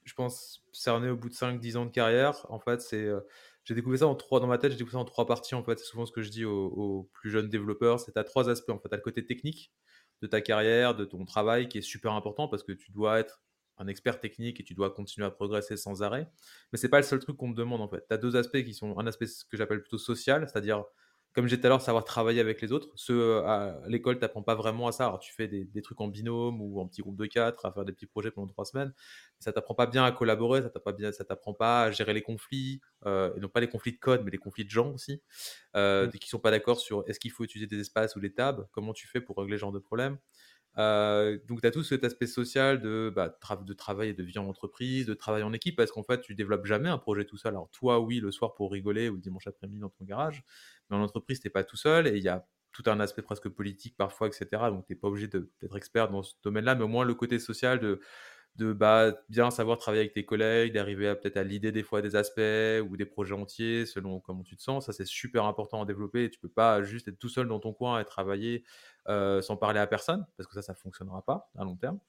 je pense, cerné au bout de 5-10 ans de carrière. En fait, c'est, euh, j'ai découvert ça en trois, dans ma tête, j'ai découvert ça en trois parties. En fait, c'est souvent ce que je dis aux, plus jeunes développeurs. C'est à trois aspects. En fait, le côté technique de ta carrière, de ton travail, qui est super important parce que tu dois être un expert technique et tu dois continuer à progresser sans arrêt. Mais c'est pas le seul truc qu'on te demande en fait. Tu as deux aspects qui sont un aspect que j'appelle plutôt social, c'est-à-dire comme j'ai tout à l'heure, savoir travailler avec les autres. Ce, euh, à l'école, tu n'apprends pas vraiment à ça. Alors, tu fais des, trucs en binôme ou en petit groupe de quatre, à faire des petits projets pendant trois semaines. Mais ça t'apprend pas bien à collaborer, ça t'apprend pas à gérer les conflits, euh, et non pas les conflits de code, mais les conflits de gens aussi, euh, qui sont pas d'accord sur est-ce qu'il faut utiliser des espaces ou des tables, comment tu fais pour régler ce genre de problème. Euh, donc, tu as tout cet aspect social de, bah, de travail et de vie en entreprise, de travail en équipe, parce qu'en fait, tu développes jamais un projet tout seul. Alors, toi, oui, le soir pour rigoler ou le dimanche après-midi dans ton garage, mais en entreprise, tu pas tout seul et il y a tout un aspect presque politique parfois, etc. Donc, tu n'es pas obligé d'être expert dans ce domaine-là, mais au moins le côté social de, de bah, bien savoir travailler avec tes collègues, d'arriver peut-être à l'idée des fois des aspects ou des projets entiers selon comment tu te sens. Ça, c'est super important à développer. Tu peux pas juste être tout seul dans ton coin et travailler euh, sans parler à personne parce que ça, ça fonctionnera pas à long terme.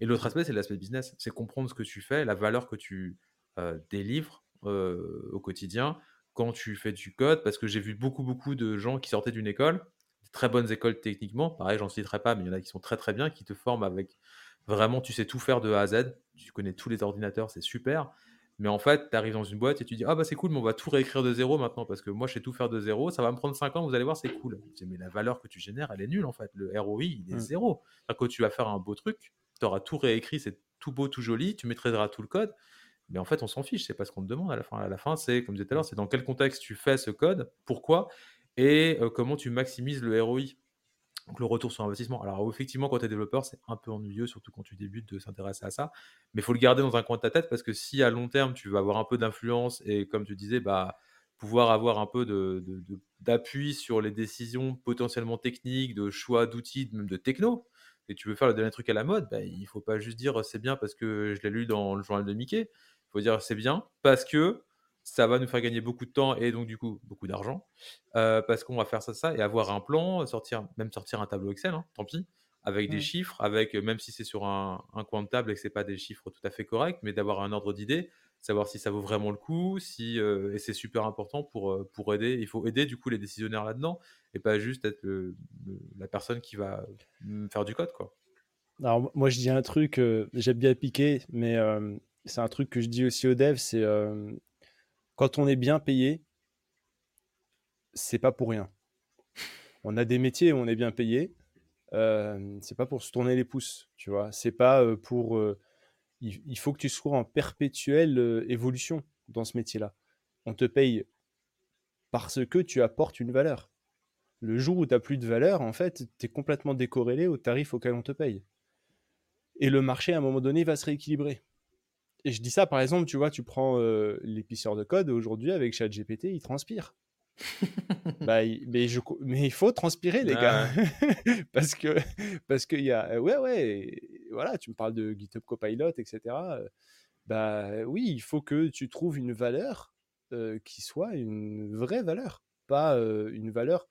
Et l'autre aspect, c'est l'aspect business. C'est comprendre ce que tu fais, la valeur que tu euh, délivres euh, au quotidien quand tu fais du code. Parce que j'ai vu beaucoup, beaucoup de gens qui sortaient d'une école, très bonnes écoles techniquement. Pareil, j'en citerai pas, mais il y en a qui sont très, très bien, qui te forment avec Vraiment, tu sais tout faire de A à Z. Tu connais tous les ordinateurs, c'est super. Mais en fait, tu arrives dans une boîte et tu dis Ah, bah c'est cool, mais on va tout réécrire de zéro maintenant parce que moi, je sais tout faire de zéro. Ça va me prendre 5 ans, vous allez voir, c'est cool. dis, mais la valeur que tu génères, elle est nulle en fait. Le ROI, il est mmh. zéro. Quand tu vas faire un beau truc, tu auras tout réécrit, c'est tout beau, tout joli, tu maîtriseras tout le code. Mais en fait, on s'en fiche, c'est pas ce qu'on te demande à la fin. À la fin, c'est, comme je disais tout à l'heure, c'est dans quel contexte tu fais ce code, pourquoi, et euh, comment tu maximises le ROI. Donc le retour sur investissement. Alors effectivement, quand tu es développeur, c'est un peu ennuyeux, surtout quand tu débutes, de s'intéresser à ça. Mais il faut le garder dans un coin de ta tête parce que si à long terme, tu vas avoir un peu d'influence et comme tu disais, bah, pouvoir avoir un peu d'appui de, sur les décisions potentiellement techniques, de choix d'outils, même de techno, et tu veux faire le dernier truc à la mode, bah, il faut pas juste dire c'est bien parce que je l'ai lu dans le journal de Mickey. Il faut dire c'est bien parce que ça va nous faire gagner beaucoup de temps et donc du coup beaucoup d'argent euh, parce qu'on va faire ça, ça et avoir un plan, sortir, même sortir un tableau Excel, hein, tant pis, avec des chiffres, avec même si c'est sur un, coin de table et que c'est pas des chiffres tout à fait corrects, mais d'avoir un ordre d'idée, savoir si ça vaut vraiment le coup, si euh, et c'est super important pour euh, pour aider. Il faut aider du coup les décisionnaires là-dedans et pas juste être la personne qui va faire du code quoi. Alors moi je dis un truc, j'aime bien piquer, mais c'est un truc que je dis aussi aux devs, c'est quand on est bien payé, c'est pas pour rien. On a des métiers où on est bien payé. Euh, c'est pas pour se tourner les pouces, tu vois. C'est pas euh, pour. Euh, il, faut que tu sois en perpétuelle évolution dans ce métier-là. On te paye parce que tu apportes une valeur. Le jour où tu n'as plus de valeur, en fait, tu es complètement décorrélé au tarif auquel on te paye. Et le marché, à un moment donné, va se rééquilibrer. Et je dis ça, par exemple, tu vois, tu prends euh, l'épiceur de code aujourd'hui avec ChatGPT, il transpire. bah, mais, je, mais il faut transpirer, les gars. parce que, parce qu'il y a. Ouais, ouais, voilà, tu me parles de GitHub Copilot, etc. Bah oui, il faut que tu trouves une valeur euh, qui soit une vraie valeur, pas euh, une valeur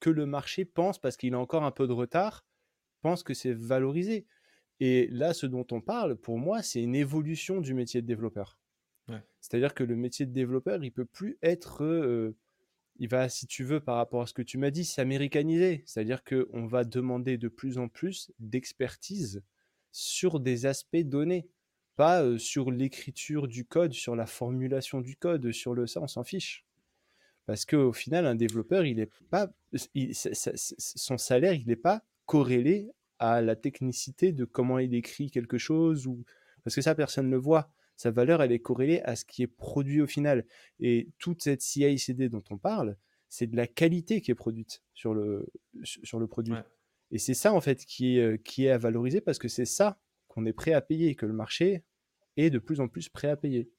que le marché pense, parce qu'il a encore un peu de retard, pense que c'est valorisé. Et là, ce dont on parle, pour moi, c'est une évolution du métier de développeur. C'est-à-dire que le métier de développeur, il peut plus être, euh, il va, si tu veux, par rapport à ce que tu m'as dit, s'américaniser. C'est-à-dire qu'on va demander de plus en plus d'expertise sur des aspects donnés, pas euh, sur l'écriture du code, sur la formulation du code, sur le ça, on s'en fiche. Parce qu'au final, un développeur, il est pas, son salaire, il n'est pas corrélé à la technicité de comment il écrit quelque chose ou parce que ça personne ne le voit. Sa valeur elle est corrélée à ce qui est produit au final. Et toute cette CI/CD dont on parle c'est de la qualité qui est produite sur le sur le produit. Et c'est ça en fait qui est euh, qui est à valoriser parce que c'est ça qu'on est prêt à payer que le marché est de plus en plus prêt à payer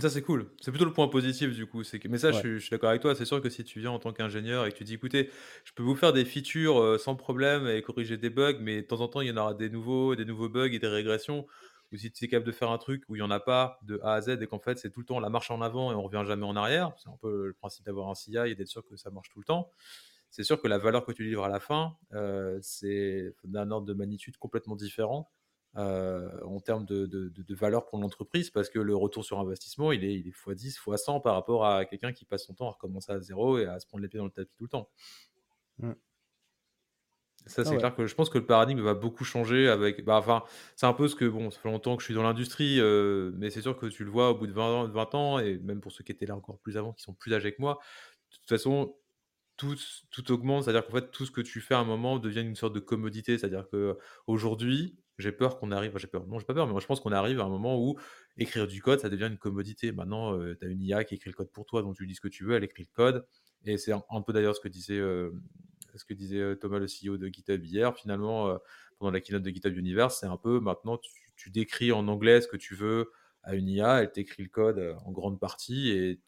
Ça, c'est cool. C'est plutôt le point positif, du coup. Que... Mais ça, je suis, d'accord avec toi. C'est sûr que si tu viens en tant qu'ingénieur et que tu dis, écoutez, je peux vous faire des features euh, sans problème et corriger des bugs, mais de temps en temps, il y en aura des nouveaux, des nouveaux bugs et des régressions. Ou si tu es capable de faire un truc où il n'y en a pas de A à Z et qu'en fait, c'est tout le temps la marche en avant et on revient jamais en arrière. C'est un peu le principe d'avoir un CI et d'être sûr que ça marche tout le temps. C'est sûr que la valeur que tu livres à la fin, euh, c'est d'un ordre de magnitude complètement différent euh, en termes de, de, valeur pour l'entreprise parce que le retour sur investissement, il est, il est x10, x100 par rapport à quelqu'un qui passe son temps à recommencer à zéro et à se prendre les pieds dans le tapis tout le temps. Mm. Ça, ah c'est clair que je pense que le paradigme va beaucoup changer avec. Bah, enfin, c'est un peu ce que. Bon, ça fait longtemps que je suis dans l'industrie, euh, mais c'est sûr que tu le vois au bout de 20 ans, 20 ans, et même pour ceux qui étaient là encore plus avant, qui sont plus âgés que moi, de toute façon, tout, tout augmente. C'est-à-dire qu'en fait, tout ce que tu fais à un moment devient une sorte de commodité. C'est-à-dire qu'aujourd'hui, j'ai peur qu'on arrive, non, j'ai pas peur, mais moi je pense qu'on arrive à un moment où écrire du code, ça devient une commodité. Maintenant, euh, tu as une IA qui écrit le code pour toi, donc tu lui dis ce que tu veux, elle écrit le code. Et c'est un, peu d'ailleurs ce que disait, euh, ce que disait euh, Thomas, le CEO de GitHub hier. Finalement, pendant la keynote de GitHub Universe, c'est un peu maintenant, tu, décris en anglais ce que tu veux à une IA, elle t'écrit le code en grande partie et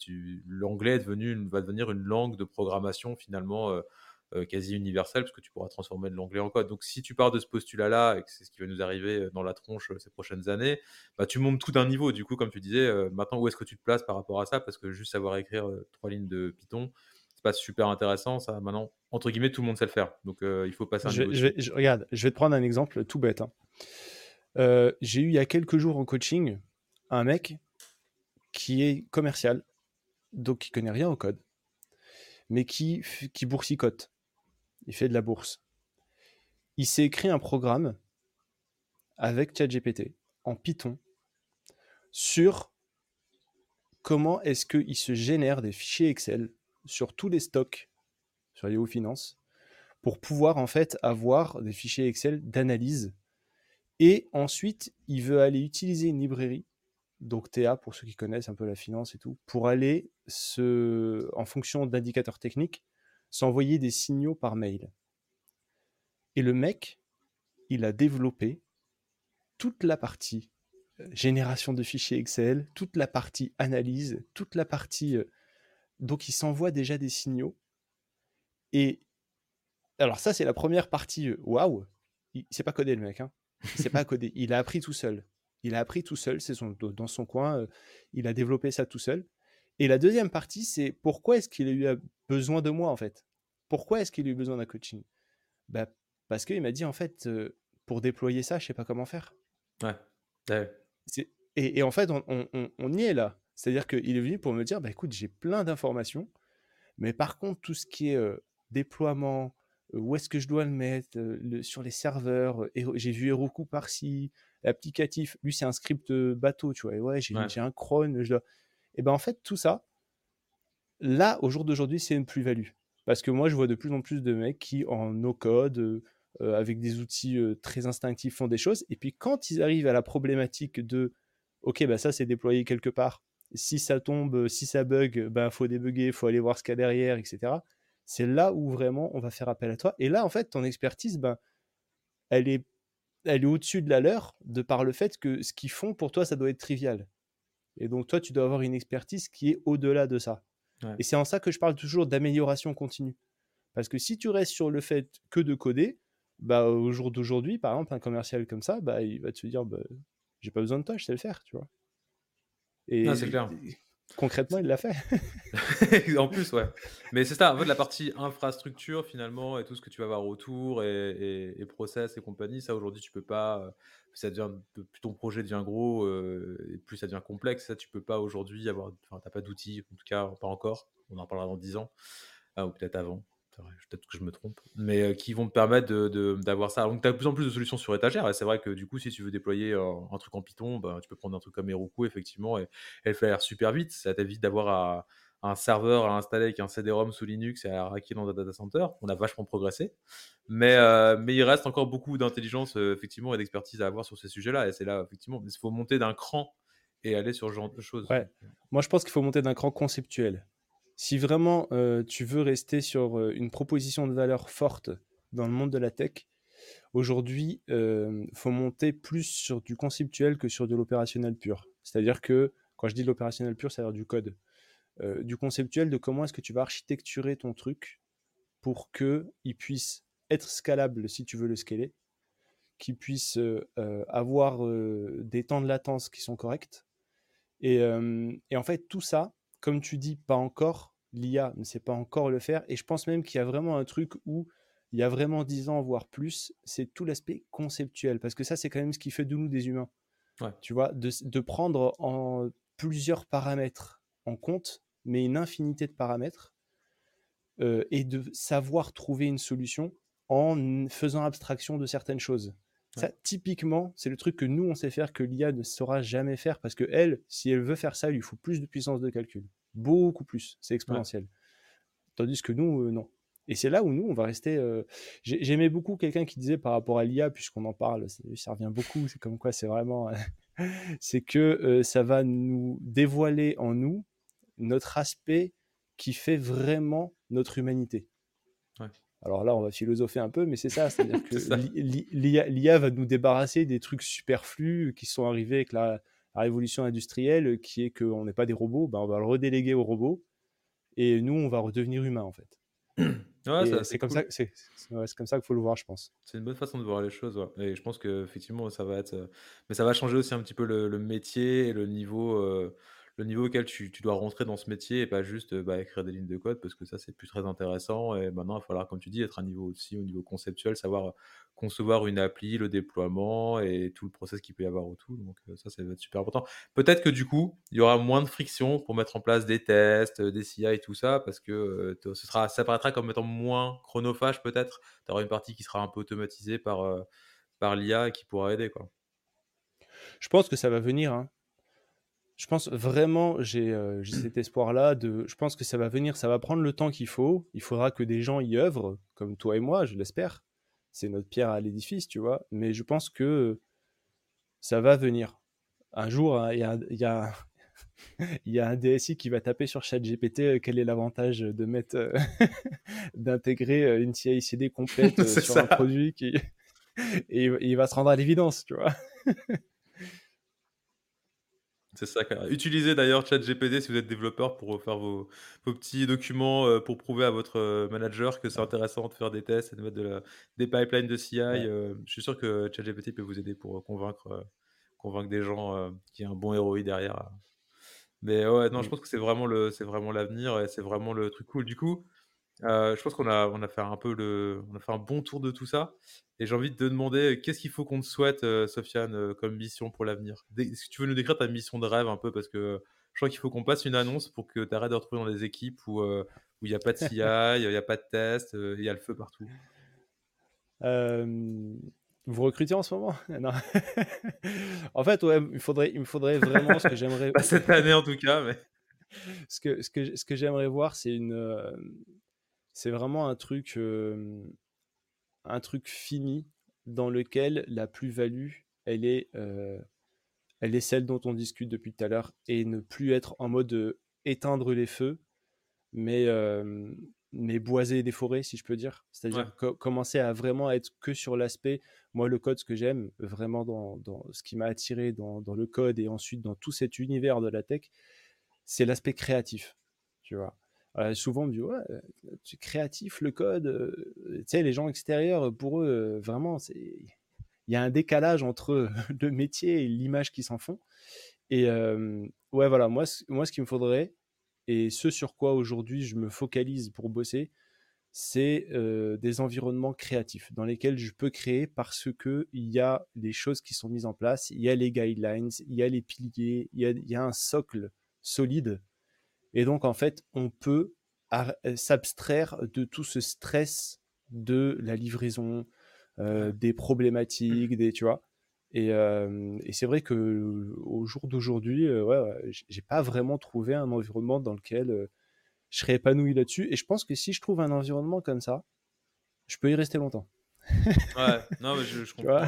l'anglais va devenir une langue de programmation finalement euh, quasi universel, parce que tu pourras transformer de l'anglais en code. Donc si tu pars de ce postulat-là, et que c'est ce qui va nous arriver dans la tronche ces prochaines années, bah, tu montes tout d'un niveau. Du coup, comme tu disais, maintenant, où est-ce que tu te places par rapport à ça? Parce que juste savoir écrire trois lignes de Python, c'est pas super intéressant. Ça, maintenant, entre guillemets, tout le monde sait le faire. Donc il faut passer un je, niveau. Je regarde, je vais te prendre un exemple tout bête. Hein. J'ai eu il y a quelques jours en coaching un mec qui est commercial, donc qui connaît rien au code, mais qui, qui boursicote. Il fait de la bourse. Il s'est écrit un programme avec ChatGPT en Python sur comment est-ce qu'il se génère des fichiers Excel sur tous les stocks sur Yahoo Finance pour pouvoir en fait avoir des fichiers Excel d'analyse. Et ensuite, il veut aller utiliser une librairie donc TA pour ceux qui connaissent un peu la finance et tout, pour aller en fonction d'indicateurs techniques, s'envoyer des signaux par mail. Et le mec, il a développé toute la partie euh, génération de fichiers Excel, toute la partie analyse, toute la partie. Euh, donc il s'envoie déjà des signaux. Et alors ça c'est la première partie. Euh, waouh, il s'est pas codé le mec, hein. Il pas codé. Il a appris tout seul. Il a appris tout seul, c'est son, dans son coin, il a développé ça tout seul. Et la deuxième partie, c'est pourquoi est-ce qu'il a eu besoin de moi en fait? Pourquoi est-ce qu'il a eu besoin d'un coaching? Bah, Parce qu'il m'a dit en fait, euh, pour déployer ça, je sais pas comment faire. Ouais. Et, en fait, on, y est là. C'est-à-dire qu'il est venu pour me dire, bah écoute, j'ai plein d'informations, mais par contre, tout ce qui est euh, déploiement, où est-ce que je dois le mettre, sur les serveurs, j'ai vu Heroku par-ci, applicatif. Lui, c'est un script bateau, tu vois. Et ouais, j'ai un cron. Je Et ben en fait, tout ça, là, au jour d'aujourd'hui, c'est une plus-value. Parce que moi, je vois de plus en plus de mecs qui, en no-code, euh, euh, avec des outils euh, très instinctifs, font des choses. Et puis, quand ils arrivent à la problématique de OK, bah ça, c'est déployé quelque part. Si ça tombe, si ça bug, ben faut débugger, faut aller voir ce qu'il y a derrière, etc. C'est là où vraiment on va faire appel à toi. Et là, en fait, ton expertise, ben, elle est elle est au-dessus de la leur de par le fait que ce qu'ils font pour toi, ça doit être trivial. Et donc toi, tu dois avoir une expertise qui est au-delà de ça. Et c'est en ça que je parle toujours d'amélioration continue. Parce que si tu restes sur le fait que de coder, bah, au jour d'aujourd'hui, par exemple, un commercial comme ça, bah, il va te dire, bah, j'ai pas besoin de toi, je sais le faire, tu vois. Et, c'est clair. Concrètement, il l'a fait. en plus, ouais. Mais c'est ça, en fait, la partie infrastructure, finalement, et tout ce que tu vas voir autour, et, et, process et compagnie, ça, aujourd'hui, tu peux pas. Plus ton projet devient gros, et plus ça devient complexe, ça, tu peux pas aujourd'hui avoir. Enfin, t'as pas d'outils, en tout cas, pas encore. On en parlera dans 10 ans, ah, ou peut-être avant peut-être que je me trompe, mais qui vont te permettre d'avoir ça. Donc, tu as de plus en plus de solutions sur étagère. Et c'est vrai que du coup, si tu veux déployer un, truc en Python, bah, tu peux prendre un truc comme Heroku, effectivement, et, elle fait super vite. Ça t'évite d'avoir un serveur à installer avec un CD-ROM sous Linux et à racker dans un data center. On a vachement progressé. Mais, euh, mais il reste encore beaucoup d'intelligence, effectivement, et d'expertise à avoir sur ces sujets-là. Et c'est là, effectivement, il faut monter d'un cran et aller sur ce genre de choses. Ouais. Moi, je pense qu'il faut monter d'un cran conceptuel si vraiment euh, tu veux rester sur euh, une proposition de valeur forte dans le monde de la tech, aujourd'hui, il euh, faut monter plus sur du conceptuel que sur de l'opérationnel pur. C'est-à-dire que, quand je dis de l'opérationnel pur, c'est-à-dire du code. Du conceptuel de comment est-ce que tu vas architecturer ton truc pour qu'il puisse être scalable si tu veux le scaler, qu'il puisse avoir des temps de latence qui sont corrects. et en fait, tout ça, comme tu dis, pas encore. L'IA ne sait pas encore le faire. Et je pense même qu'il y a vraiment un truc où il y a vraiment 10 ans, voire plus, c'est tout l'aspect conceptuel. Parce que ça, c'est quand même ce qui fait de nous des humains. Tu vois, de, prendre en plusieurs paramètres en compte, mais une infinité de paramètres, euh, et de savoir trouver une solution en faisant abstraction de certaines choses. Ça, typiquement, c'est le truc que nous, on sait faire que l'IA ne saura jamais faire parce que elle, si elle veut faire ça, il lui faut plus de puissance de calcul. Beaucoup plus. C'est exponentiel. Tandis que nous, euh, non. Et c'est là où nous, on va rester. Euh, j'aimais beaucoup quelqu'un qui disait par rapport à l'IA, puisqu'on en parle, ça, revient beaucoup. C'est comme quoi c'est vraiment. c'est que euh, ça va nous dévoiler en nous notre aspect qui fait vraiment notre humanité. Ouais. Alors là, on va philosopher un peu, mais c'est ça. C'est-à-dire que l'IA va nous débarrasser des trucs superflus qui sont arrivés avec la, révolution industrielle, qui est qu'on n'est pas des robots. Ben, on va le redéléguer aux robots. Et nous, on va redevenir humains, en fait. c'est comme, ça, c'est, comme ça qu'il faut le voir, je pense. C'est une bonne façon de voir les choses. Et je pense qu'effectivement, ça va être. Mais ça va changer aussi un petit peu le, métier et le niveau le niveau auquel tu, dois rentrer dans ce métier et pas juste bah, écrire des lignes de code parce que ça c'est plus très intéressant et maintenant il va falloir comme tu dis être un niveau aussi au niveau conceptuel savoir concevoir une appli le déploiement et tout le process qu'il peut y avoir autour. Donc ça ça va être super important. Peut-être que du coup il y aura moins de friction pour mettre en place des tests des CI et tout ça parce que ça paraîtra comme étant moins chronophage peut-être. Tu auras une partie qui sera un peu automatisée par par l'IA qui pourra aider quoi. Je pense que ça va venir hein je pense vraiment, j'ai cet espoir-là. De, je pense que ça va venir, ça va prendre le temps qu'il faut. Il faudra que des gens y œuvrent, comme toi et moi, je l'espère. C'est notre pierre à l'édifice, tu vois. Mais je pense que ça va venir. Un jour, hein, il y, a, y, a, y, a, un DSI qui va taper sur ChatGPT quel est l'avantage de mettre, d'intégrer une CI/CD complète sur un produit qui et il va se rendre à l'évidence, tu vois. C'est ça. Utilisez d'ailleurs ChatGPT si vous êtes développeur pour faire vos, petits documents euh, pour prouver à votre euh, manager que c'est intéressant de faire des tests et de mettre des pipelines de CI. Euh, je suis sûr que ChatGPT peut vous aider pour convaincre, convaincre des gens qu'il y a un bon ROI derrière. Mais ouais, non, je mm. pense que c'est vraiment le, c'est vraiment l'avenir et c'est vraiment le truc cool. Du coup, je pense qu'on a, on a fait un peu le, on a fait un bon tour de tout ça. Et j'ai envie de te demander, qu'est-ce qu'il faut qu'on te souhaite, Sofiane, comme mission pour l'avenir? Est-ce que tu veux nous décrire ta mission de rêve un peu? Parce que je crois qu'il faut qu'on passe une annonce pour que tu arrêtes de retrouver dans des équipes où il n'y a pas de CI, il n'y a pas de test, il y a le feu partout. Vous recrutez en ce moment? Non. en fait, ouais, il, faudrait, il me faudrait vraiment ce que j'aimerais. pas cette année en tout cas, mais. ce que, ce que, ce que j'aimerais voir, c'est une c'est vraiment un truc, un truc fini dans lequel la plus-value, elle est, elle est celle dont on discute depuis tout à l'heure et ne plus être en mode éteindre les feux, mais, mais boiser des forêts, si je peux dire. C'est-à-dire commencer à vraiment être que sur l'aspect, moi le code, ce que j'aime vraiment dans, dans, ce qui m'a attiré dans, dans, le code et ensuite dans tout cet univers de la tech, c'est l'aspect créatif, tu vois. Euh, souvent, on me dit ouais, euh, tu es créatif, le code. Euh, tu sais, les gens extérieurs, pour eux, vraiment, il y a un décalage entre le métier et l'image qu'ils s'en font. Et ouais, voilà, moi, moi, ce qu'il me faudrait, et ce sur quoi aujourd'hui je me focalise pour bosser, c'est des environnements créatifs dans lesquels je peux créer parce que il y a des choses qui sont mises en place, il y a les guidelines, il y a les piliers, il y il y a un socle solide et donc, en fait, on peut euh, s'abstraire de tout ce stress de la livraison, euh, des problématiques, des, tu vois? Et, euh, et c'est vrai que au jour d'aujourd'hui, ouais, j'ai pas vraiment trouvé un environnement dans lequel je serais épanoui là-dessus. Et je pense que si je trouve un environnement comme ça, je peux y rester longtemps ouais, non, mais je, comprends.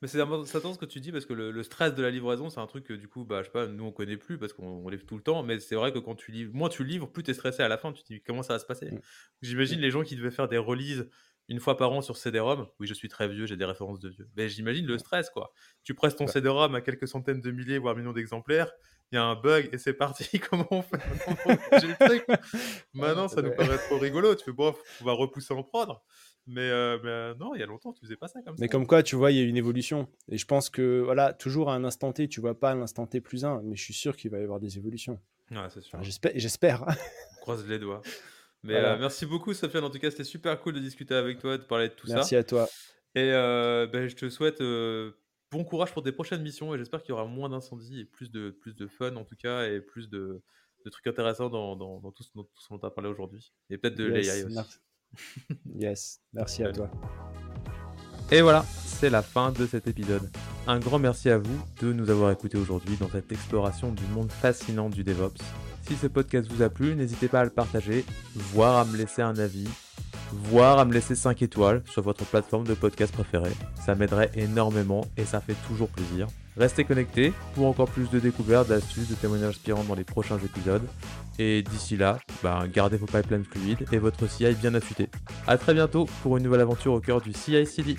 Mais c'est intéressant ce que tu dis parce que le, stress de la livraison, c'est un truc que du coup, bah, je sais pas, nous on connaît plus parce qu'on livre tout le temps. Mais c'est vrai que quand tu livres, moins tu livres, plus tu es stressé à la fin. Tu te dis comment ça va se passer? Mm. J'imagine les gens qui devaient faire des releases une fois par an sur CD-ROM. Oui, je suis très vieux, j'ai des références de vieux. Mais j'imagine le stress, quoi. Tu presses ton CD-ROM à quelques centaines de milliers, voire millions d'exemplaires. Il y a un bug et c'est parti. Comment on fait Maintenant, ça nous paraît trop rigolo. Tu fais, bon, on va repousser en prendre. Mais, euh, euh, non, il y a longtemps, tu faisais pas ça comme ça. Mais comme quoi, tu vois, il y a une évolution. Et je pense que, voilà, toujours à un instant T, tu vois pas à l'instant T plus un, mais je suis sûr qu'il va y avoir des évolutions. Ouais, c'est sûr. j'espère. j'espère. On croise les doigts. Mais euh, merci beaucoup, Sofiane. En tout cas, c'était super cool de discuter avec toi, de parler de tout ça. Merci à toi. Et ben, je te souhaite bon courage pour tes prochaines missions et j'espère qu'il y aura moins d'incendies et plus de, plus de fun en tout cas et plus de, de trucs intéressants dans, dans, tout, ce, dont on a parlé aujourd'hui. Et peut-être de l'AI aussi. Yes, merci à toi. Et voilà, c'est la fin de cet épisode. Un grand merci à vous de nous avoir écoutés aujourd'hui dans cette exploration du monde fascinant du DevOps. Si ce podcast vous a plu, n'hésitez pas à le partager, voire à me laisser un avis, voire à me laisser 5 étoiles sur votre plateforme de podcast préférée. Ça m'aiderait énormément et ça fait toujours plaisir. Restez connectés pour encore plus de découvertes, d'astuces, de témoignages inspirants dans les prochains épisodes. Et d'ici là, ben, gardez vos pipelines fluides et votre CI bien affûté. A très bientôt pour une nouvelle aventure au cœur du CI-CD.